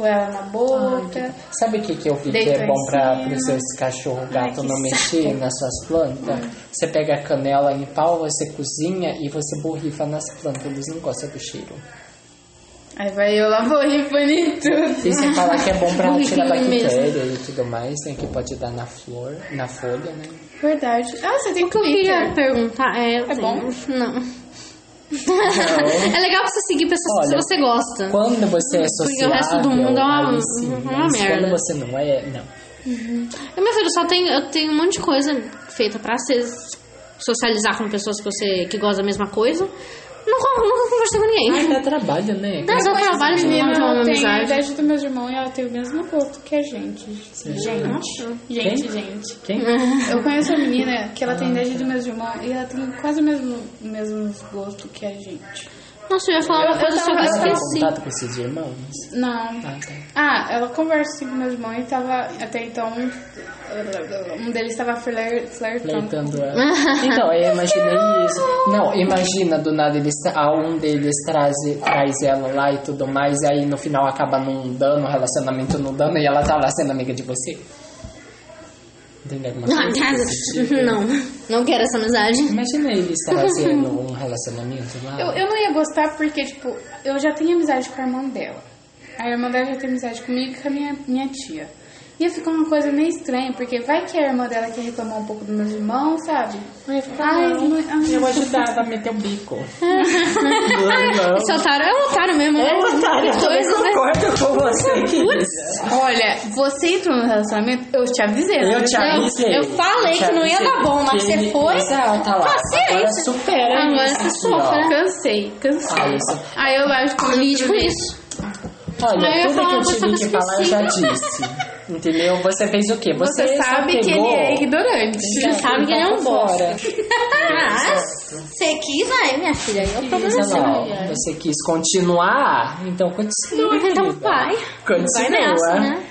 com ela na boca. Sabe o que, que eu vi que é bom para os seus cachorro gato Ai, não mexer saco. nas suas plantas? Você pega a canela em pau, você cozinha e você borrifa nas plantas. Eles não gostam do cheiro. Aí vai eu lá borrifando em tudo. E sem falar que é bom pra tirar bactéria e tudo mais, né? Que pode dar na flor, na folha, né? Verdade. Ah, você tem que eu queria perguntar é... É bom? Não. É legal você seguir pessoas que Olha, você gosta. Quando você é Porque sociável, o resto do mundo é uma- sim, uma merda. Quando você não é, não. Eu, meu filho, só tenho, eu tenho um monte de coisa feita pra ser, socializar com pessoas que você que gostam da mesma coisa. Nunca, nunca conversei com ninguém. Ai, dá trabalho, né? Dá só trabalho de Menina, uma ela tem a idade do meu irmão e ela tem o mesmo gosto que a gente. Gente. Nossa. Gente, Quem? gente. Quem? Eu conheço uma menina que ela tem a idade do meu irmão e ela tem quase o mesmo, o mesmo gosto que a gente. Nossa, eu ia falar uma Eu- coisa eu só que eu tava- Você tem esqueci. contato com esses irmãos? Não. Ah, tá. Ah, ela conversa assim com meu irmão e tava. Até então. Um deles estava flir, flertando. Flertando ela. Então, eu imaginei isso. Não, imagina do nada eles, a um deles traz, traz ela lá e tudo mais, e aí no final acaba não dando, o relacionamento não dando, e ela tá lá sendo amiga de você. Entendeu alguma coisa? desse tipo? Não, não quero essa amizade. Imagina eles trazendo um relacionamento lá. Eu, eu não ia gostar porque, tipo, eu já tenho amizade com a irmã dela. A irmã dela já tem amizade comigo e com a minha, minha tia. Ia ficar uma coisa meio estranha, porque vai que a irmã dela quer reclamar um pouco dos meus irmãos, sabe? Ai, Ai, não. não- ai. Eu ajudava a meter o bico. não, Esse otário é um otário mesmo, né? É otário, Que eu coisa, né? concordo com você, querida. Olha, você entrou no relacionamento, eu te avisei. né? Eu te Eu- avisei. eu falei te que não ia dar bom, mas Que você foi. Exato, tá lá. Paciência. Supera Agora você sofre. ó. Cansei, cansei. Ah. Aí eu acho que Lide com isso. Olha, eu tudo que eu coisa tive que eu falar eu já disse. Entendeu? Você fez o quê? Você, Você, sabe que pegou... ele é ignorante. Você sabe que ele é um Tá bosta. fora. Ah, você quis, aí, minha filha. Aí o problema é você quis continuar, então continua. Então querida. vai. Continua. Vai nessa, né?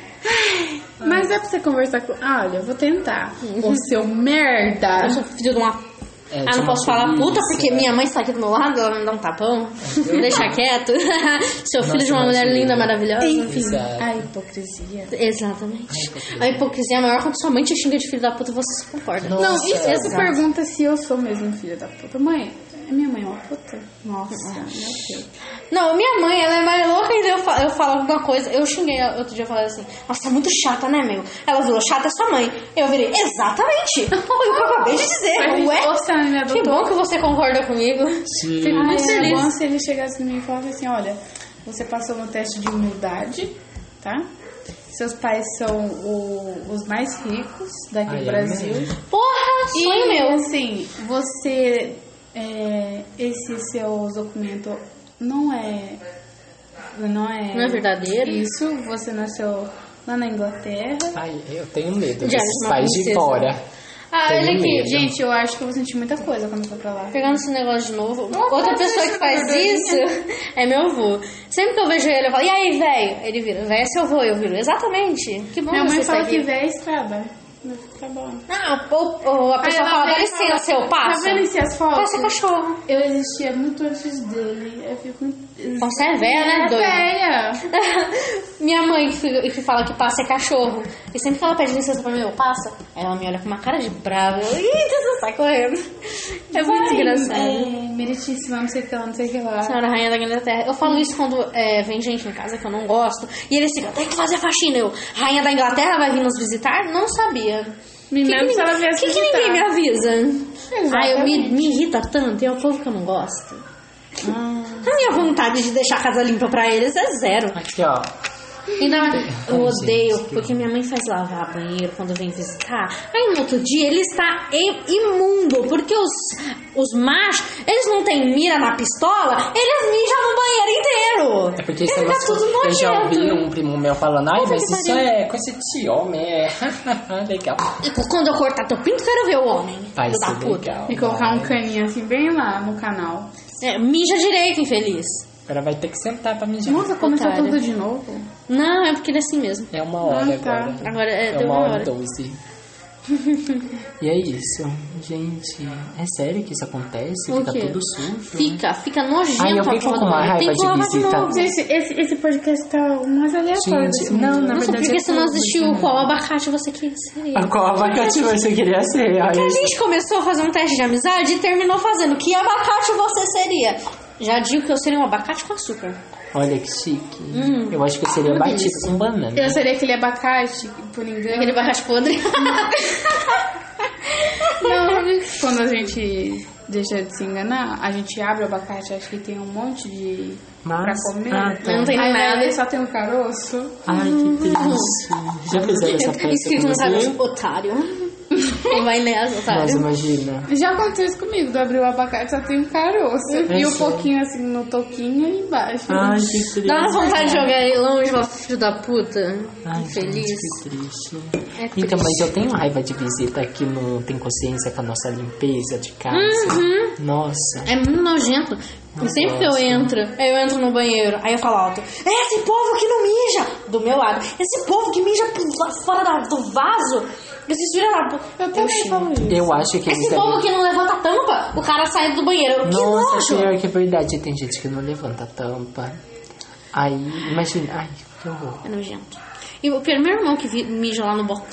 Mas é pra você conversar com. Ah, olha, eu vou tentar. Ô seu merda! Eu sou filho de uma... É, ah, não posso falar polícia. puta porque minha mãe está aqui do meu lado, ela me dar um tapão. Deixa quieto. Seu filho de uma mulher linda, maravilhosa. Enfim, Exato. a hipocrisia. Exatamente. A hipocrisia é maior quando sua mãe te xinga de filho da puta, você se concorda. Nossa. Não, e se você pergunta se eu sou mesmo filha da puta? Mãe, é minha mãe uma puta? Nossa, meu Deus. Não, minha mãe, ela é mais louca e eu falo, eu falo alguma coisa. Eu xinguei ela outro dia, eu falei assim, nossa, tá muito chata, né, meu? Ela virou chata é sua mãe. Eu virei, exatamente. Foi o que eu acabei de dizer. Mas, Ué, Nossa, me que bom que você concorda comigo. Sim. Fico muito Ai, é feliz. bom se ele chegasse em mim e falasse assim, olha, você passou no teste de humildade, tá? Seus pais são o- os mais ricos daqui Ai, do Brasil. amém. Porra, sonho E, meu. assim, você... é, esse seu documento não é não é. Não é verdadeiro? Isso, você nasceu lá na Inglaterra. Ai, eu tenho medo desses pais de fora. Ah, olha aqui, medo. gente, eu acho que eu vou sentir muita coisa quando for pra lá. Pegando esse negócio de novo, Não, outra pessoa que faz isso é meu avô. Sempre que eu vejo ele, eu falo, e aí, velho? Ele vira, velho é seu avô, eu viro, exatamente. Que bom Minha você mãe está fala aqui. que véia é estrada. Tá bom. Não, ou, ou a pessoa fala, dá licença, eu passo. Tá vendo essas fotos? Passa cachorro. Eu existia muito antes dele. Eu fico muito. Você é velha, né, É doida? velha. Minha mãe que, que fala que passa é cachorro. E sempre que ela pede licença pra mim, eu passa. Aí ela me olha com uma cara de brava. Eu, Ih, você sai correndo. É muito Vai, engraçado. É, meritíssima, não sei o que lá, não sei o que lá. Senhora Rainha da Inglaterra. Eu falo isso quando é, vem gente em casa que eu não gosto. E eles ficam, tem que fazer faxina. Eu, Rainha da Inglaterra vai vir nos visitar? Não sabia. Me que, que, ela viesse que, que ninguém me avisa? Ai, eu me, me irrita tanto. E é o povo que eu não gosto. A minha vontade de deixar a casa limpa pra eles é zero. Aqui, ó. Mais, eu odeio, porque minha mãe faz lavar banheiro quando vem visitar. Aí no outro dia ele está im- imundo, porque os, os machos, eles não têm mira na pistola, eles mijam no banheiro inteiro. É porque isso é tá tudo Eu já ouvi um primo meu falando, ai, mas isso pariu. é coisa de homem, é legal. E Quando eu cortar teu pinto, quero ver o homem. Vai ser puta. legal. E colocar um caninho assim bem lá no canal. É, mija direito, infeliz. Agora vai ter que sentar pra mijar. Nossa, começou Otário. tudo de novo. Não, é porque ele é assim mesmo. É uma hora Ah, tá. agora. Agora é- é deu uma uma hora doze. E é isso, gente. É sério que isso acontece? O Fica quê? tudo sujo? Fica, fica nojento Ai, eu a fico com uma. Tem raiva que de visita. novo. Gente, esse, esse podcast tá mais aleatório Gente, não, na Nossa, verdade porque é você não assistiu qual abacate você queria ser? A qual abacate você queria ser? Ai, Que a gente começou a fazer um teste de amizade e terminou fazendo que abacate você seria. Já digo que eu seria um abacate com açúcar. Olha que chique. Hum. eu acho que eu seria delícia. com banana. Eu seria aquele abacate, por engano. Aquele abacate podre. Não, quando a gente deixa de se enganar, a gente abre o abacate, acho que tem um monte de. Mas- pra comer. ah, tá. Não tem Aí nada. ver só tem um caroço. Ai, que triste. Já fizeram essa peça Escrito no você? cabelo, otário. Vai nessa, Nossa, otário. imagina. Já aconteceu isso comigo, de abrir o abacate só tem um caroço. É e um pouquinho assim no toquinho e embaixo. Ai, que triste. Dá uma vontade de jogar ele longe, meu filho da puta. Ai, Infeliz. gente, que triste. É Então, triste. mas eu tenho raiva de visita que não tem consciência com a nossa limpeza de casa. Uhum. Nossa. É muito nojento. E sempre que eu entro, eu entro no banheiro, aí eu falo alto, esse povo que não mija! Do meu lado, esse povo que mija fora da- do vaso, filhos da puta. Eu também xingo. falo isso. Eu acho que Esse devem... povo que não levanta a tampa, o cara sai do banheiro. Que Nossa, nojo! pior que é verdade. Tem gente que não levanta a tampa. Aí, imagina. Ai, que horror. É nojento. E o primeiro irmão que vi- mija lá no box.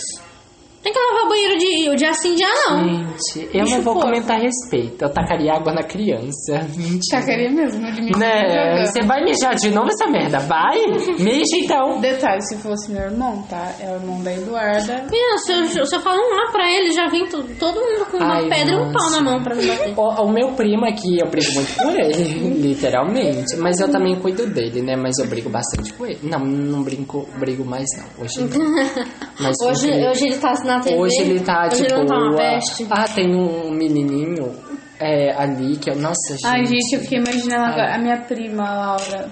Tem que lavar o banheiro de, de assim dia não. Gente, eu Bicho não vou porco. comentar a respeito. Eu tacaria água na criança. Mentira. Tacaria mesmo, no limite. Né? Você vai mijar de novo essa merda? Vai? Mija então. Detalhe, se fosse meu irmão, tá? É o irmão da Eduarda. Menina, se eu, se eu falar um lá pra ele, já vem to- todo mundo com uma Ai, pedra e um pau na mão pra me bater. O, o meu primo aqui, eu brigo muito por ele, literalmente. Mas eu também cuido dele, né? Mas eu brigo bastante com ele. Não, não brinco, brigo mais não. Hoje não. Mas Hoje, sempre- hoje ele tá na TV. Hoje ele tá hoje de ele não tá uma boa. peste. Ah, tem um menininho é, ali que eu. Nossa, gente. Ai, gente, eu fiquei imaginando Ai. agora. A minha prima, a Laura.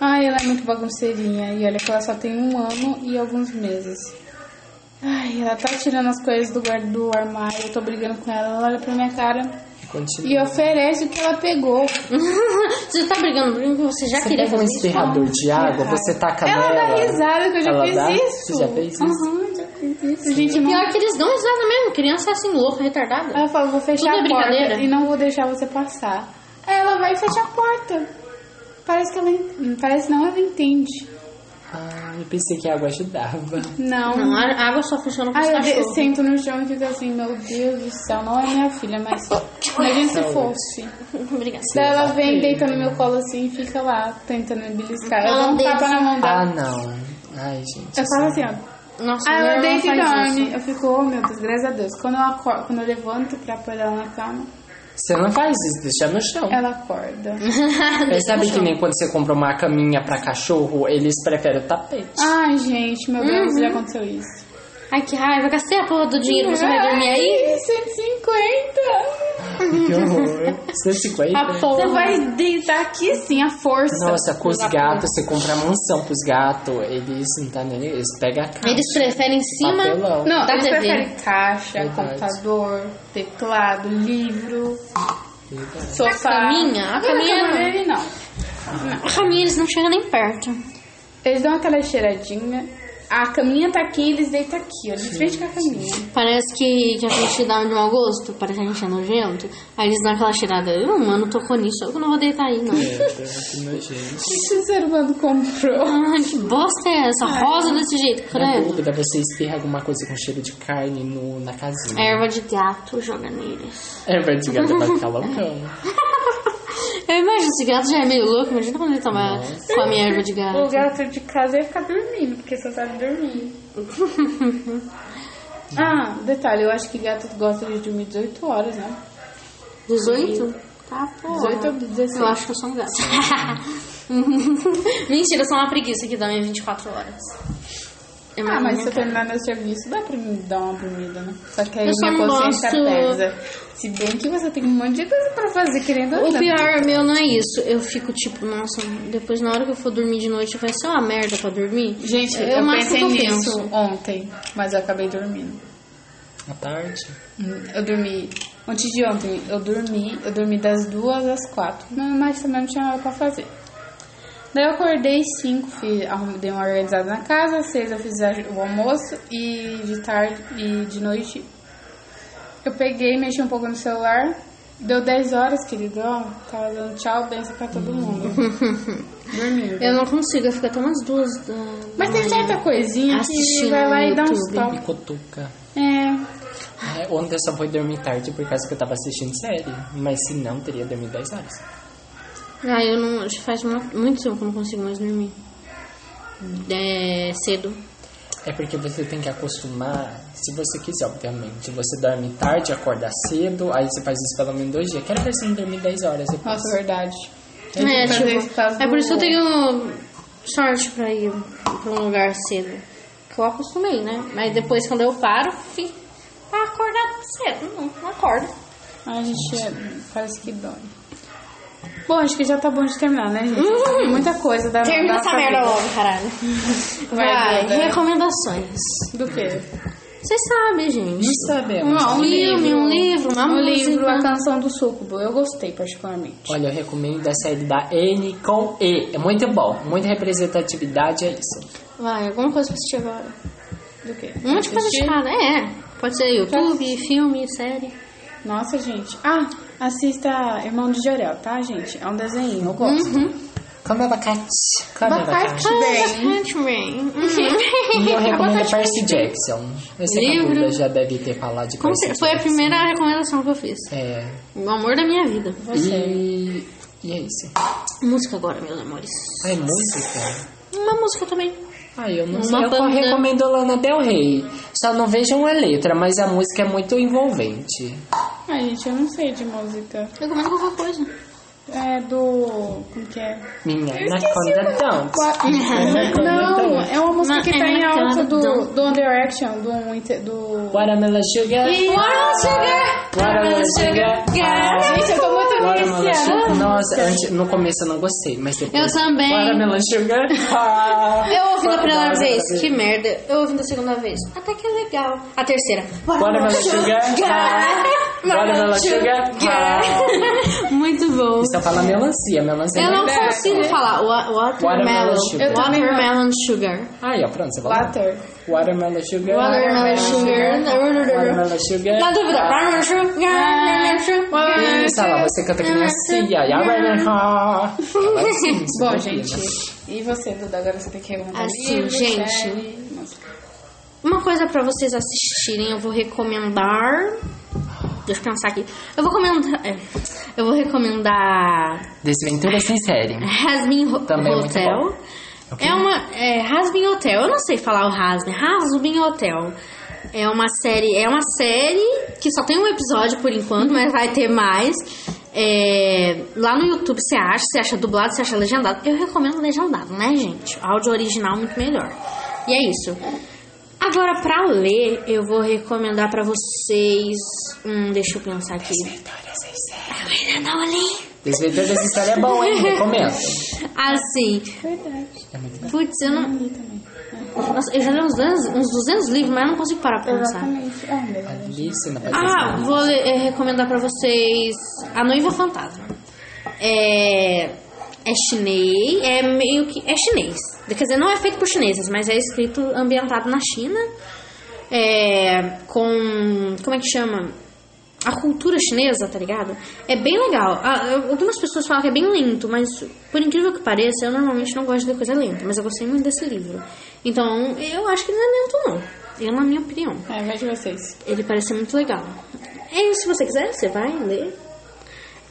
Ai, ela é muito bagunceirinha. E olha que ela só tem um ano e alguns meses. Ai, ela tá tirando as coisas do guarda do armário. Eu tô brigando com ela. Ela olha pra minha cara Continua. e oferece o que ela pegou. Você tá brigando comigo? Você já Você queria um fazer isso? espirrador de água, você taca Ela nela. dá risada que eu já Ela fiz dá? isso. Você já fez isso? Aham, já fiz isso. Gente, não... Pior que eles dão risada mesmo. Criança é assim, louca, retardada. Ela fala, vou fechar Tudo é a porta brincadeira. e não vou deixar você passar. Aí ela vai e fecha a porta. Parece que ela... Parece não, ela entende. Ah, eu pensei que a água ajudava. Não. Não, a água só funciona com os Aí eu cachorros. sento no chão e fico assim, meu Deus do céu, não é minha filha, mas imagina se fosse. Obrigada. Daí ela vem, deita no meu colo assim e fica lá, tentando me beliscar. Eu dou um deita. tapa na mão Ah, dela. não. Ai, gente. Eu falo assim, ó. Nossa, Aí meu ela irmão deita e dorme. isso. Eu fico, oh meu Deus, graças a Deus. Quando eu, acordo, quando eu levanto pra pôr ela na cama, Você não faz isso, deixa no chão. ela acorda. É, sabe que nem quando você compra uma caminha pra cachorro, eles preferem o tapete. Ai, gente, meu Deus, Uhum. já aconteceu isso. Ai, que raiva. Gastei a porra do dinheiro. Você vai dormir aí? Ai, 150. Que horror. 150. A porra. Você vai deitar aqui assim, a força. Nossa, com os gatos, você compra a mansão pros gatos, eles não tá nem. Eles pegam a caixa. Eles preferem em cima Papelão. Não, eles TV. preferem caixa, Verdade. computador, teclado, livro, Verdade. sofá. A caminha? A Não, caminha não. dele não. A caminha eles não chegam nem perto. Eles dão aquela cheiradinha. A caminha tá aqui, eles deitam aqui, ó, de frente com a caminha. Parece que, que a gente dá de mau gosto, parece que a gente é nojento. Aí eles dão aquela cheirada. Eu, mano, tocou nisso, eu não vou deitar aí, não. É, que nojento. que o ser humano comprou? Ai, que bosta é essa? Rosa desse jeito, Na credo. dúvida, você espirra alguma coisa com cheiro de carne no, na casinha. Erva de gato joga neles. Erva de gato vai ficar loucão. Eu imagino, esse gato já é meio louco, imagina quando ele toma, come erva de O gato. gato de casa ia ficar dormindo, porque só sabe dormir. ah, detalhe, eu acho que gato gosta de dormir 18 horas, né? 18? Tá, pô. 18 ou 16? Eu acho que eu sou um gato. Mentira, eu sou uma preguiça que dorme 24 horas. É Ah, mas se eu terminar meu serviço, dá pra me dar uma dormida, né? Só que aí Eu minha consciência gosto- pesa. Se bem que você tem um monte de coisa pra fazer, querendo ou O pior meu não é isso. Eu fico tipo, nossa, depois na hora que eu for dormir de noite vai ser uma merda pra dormir. Gente, É eu, máximo pensei que eu nisso penso. ontem, mas eu acabei dormindo. À tarde. Eu dormi, antes de ontem, eu dormi, eu dormi das duas às quatro, mas mais também não tinha nada pra fazer. Daí eu acordei cinco, fiz, arrum- dei uma organizada na casa, seis eu fiz o almoço e de tarde e de noite eu peguei, mexi um pouco no celular, deu 10 horas, querido, ó, tava dando tchau, benção pra todo mundo. Dormindo. Eu não consigo, eu fico até umas duas da. Mas tem certa coisinha que vai lá e dá uns. E toques. cutuca. É, É, ontem eu só fui dormir tarde por causa que eu tava assistindo série. Mas se não, teria dormido 10 horas. Ah, eu não. Já faz mu- muito tempo que eu não consigo mais dormir. É, cedo. É porque você tem que acostumar, se você quiser, obviamente. Você dorme tarde, acorda cedo, aí você faz isso pelo menos dois dias. Quero ver se não dormir 10 horas depois. nossa, verdade. É, por tipo, é por isso que eu tenho sorte pra ir pra um lugar cedo. Que eu acostumei, né? Mas depois quando eu paro, fico pra acordar cedo. Não, não acordo. A gente é, parece que dói. Bom, acho que já tá bom de terminar, né, gente? Tem muita coisa da Termina essa merda logo, caralho. Vai, Vai, recomendações. Do quê? Vocês sabem, gente. Não sabemos. Não, Um filme, um livro, uma um música. livro, A Canção do Súcubo. Eu gostei, particularmente. Olha, eu recomendo a série da N com E. É muito bom. Muita representatividade, é isso. Vai, alguma coisa pra assistir agora. Do quê? Um monte de coisa Assistir? chata. É, pode ser YouTube, filme, série. Nossa, gente. Ah, assista Irmão de Jorel, tá, gente? É um desenho, eu gosto. Uhum. Come abacate. Come Abacate. abacate. Bem. Bem. E eu recomendo a Abacate Percy Jackson. Eu sei que a Livro. Já deve ter falado de Com Percy cer- Foi a Jackson. primeira recomendação que eu fiz. É. O amor da minha vida. E... E é isso. Música agora, meus amores. Ah, é música? Uma música também. Ah, eu não Uma sei. Eu banda. recomendo Lana Del Rey. Só não vejam a letra, mas a música é muito envolvente. Ai, gente, eu não sei de música. Eu recomendo qualquer coisa. É do... Como que é? Minha Anaconda o- Dance. Qua- Não, é uma música que tá em alta do, do One Direction, do... do... Watermelon Sugar. Watermelon Sugar. Watermelon Sugar. Gente, eu tô muito viciada. Sugar. Nossa, antes, no começo eu não gostei, mas depois... Eu também. Watermelon Sugar. Eu ouvi da primeira vez, que merda. Eu ouvi da segunda vez, até que é legal. A terceira. Watermelon Sugar. Watermelon Sugar. Muito bom. Isso fala melancia, melancia. Eu não verdade. consigo falar wa- watermelon. Watermelon sugar. Não. Watermelon sugar. Aí, ó, pronto, você falou. Water. Watermelon Sugar. Watermelon sugar. Watermelon Sugar. Na dúvida. Watermelon sugar. Watermelon sugar. Você canta que nem a Cia. Agora sim, Bom, super gente, e você, Duda? Agora você tem que recomendar Assim, livro, gente. série. Uma coisa pra vocês assistirem, eu vou recomendar. Deixa eu pensar aqui. Eu vou recomendar. é, Eu vou recomendar Desventura sem série. Hasbin Ho- Também é muito Hotel. bom. É uma. É, Hasbin Hotel. Eu não sei falar o Hasbin. Hasbin Hotel. É uma série. É uma série que só tem um episódio por enquanto, mas vai ter mais. É, lá no YouTube você acha, você acha dublado, você acha legendado. Eu recomendo legendado, né, gente? Áudio original muito melhor. E é isso. Agora, pra ler, eu vou recomendar pra vocês. Hum, deixa eu pensar aqui. Desventura sem Tirando a olhinha. Desventura dessa história é bom, hein? Recomendo. Assim, Verdade. É putz, eu não. Nossa, eu já li uns 200, uns 200 livros, mas eu não consigo parar pra pensar. Exatamente. Ah, Ah, vou ler- eh, recomendar pra vocês A Noiva Fantasma. É, é chinês, é meio que. É chinês. Quer dizer, não é feito por chineses, mas é escrito ambientado na China. É, com. Como é que chama? A cultura chinesa, tá ligado? É bem legal. Algumas pessoas falam que é bem lento, mas por incrível que pareça, eu normalmente não gosto de coisa lenta, mas eu gostei muito desse livro. Então, eu acho que não é lento, não. Eu, na minha opinião. É, de vocês. Ele parece muito legal. É isso, se você quiser, você vai ler.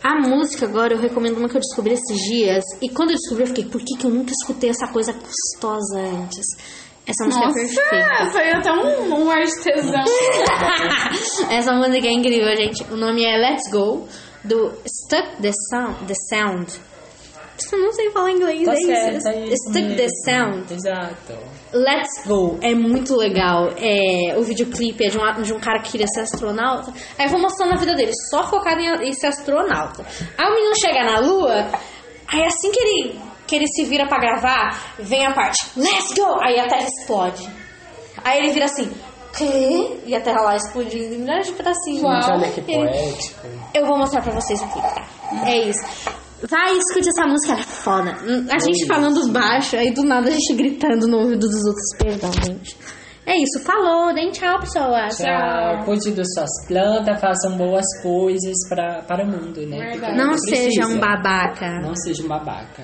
A música agora eu recomendo uma que eu descobri esses dias. E quando eu descobri, eu fiquei, por que, que eu nunca escutei essa coisa gostosa antes? Essa música Nossa, é perfeita. foi até um, um artesão. Essa música é incrível, gente. O nome é Let's Go, do Stuck the Sound. The Sound. Eu não sei falar inglês, Tá é certo, isso. é isso Stuck the mesmo. Sound. Exato. Let's Go é muito legal. É, o videoclipe é de um, de um cara que queria ser astronauta. Aí eu vou mostrando a vida dele, só focado em, em ser astronauta. Aí o menino chega na lua, aí assim que ele, que ele se vira pra gravar, vem a parte Let's Go! Aí a terra explode. Aí ele vira assim, quê? E a terra lá explodindo em milhares de pedacinhos. Gente, olha que poético. eu vou mostrar pra vocês aqui, tá? É isso. Vai, escute essa música, ela é foda. Hum, A gente falando baixo, aí do nada a gente gritando no ouvido dos outros. Perdão, gente. É isso, falou, deem tchau, pessoas. Tchau. Cuide das suas plantas, façam boas coisas pra, para o mundo, né? Não seja um babaca. Não seja um babaca.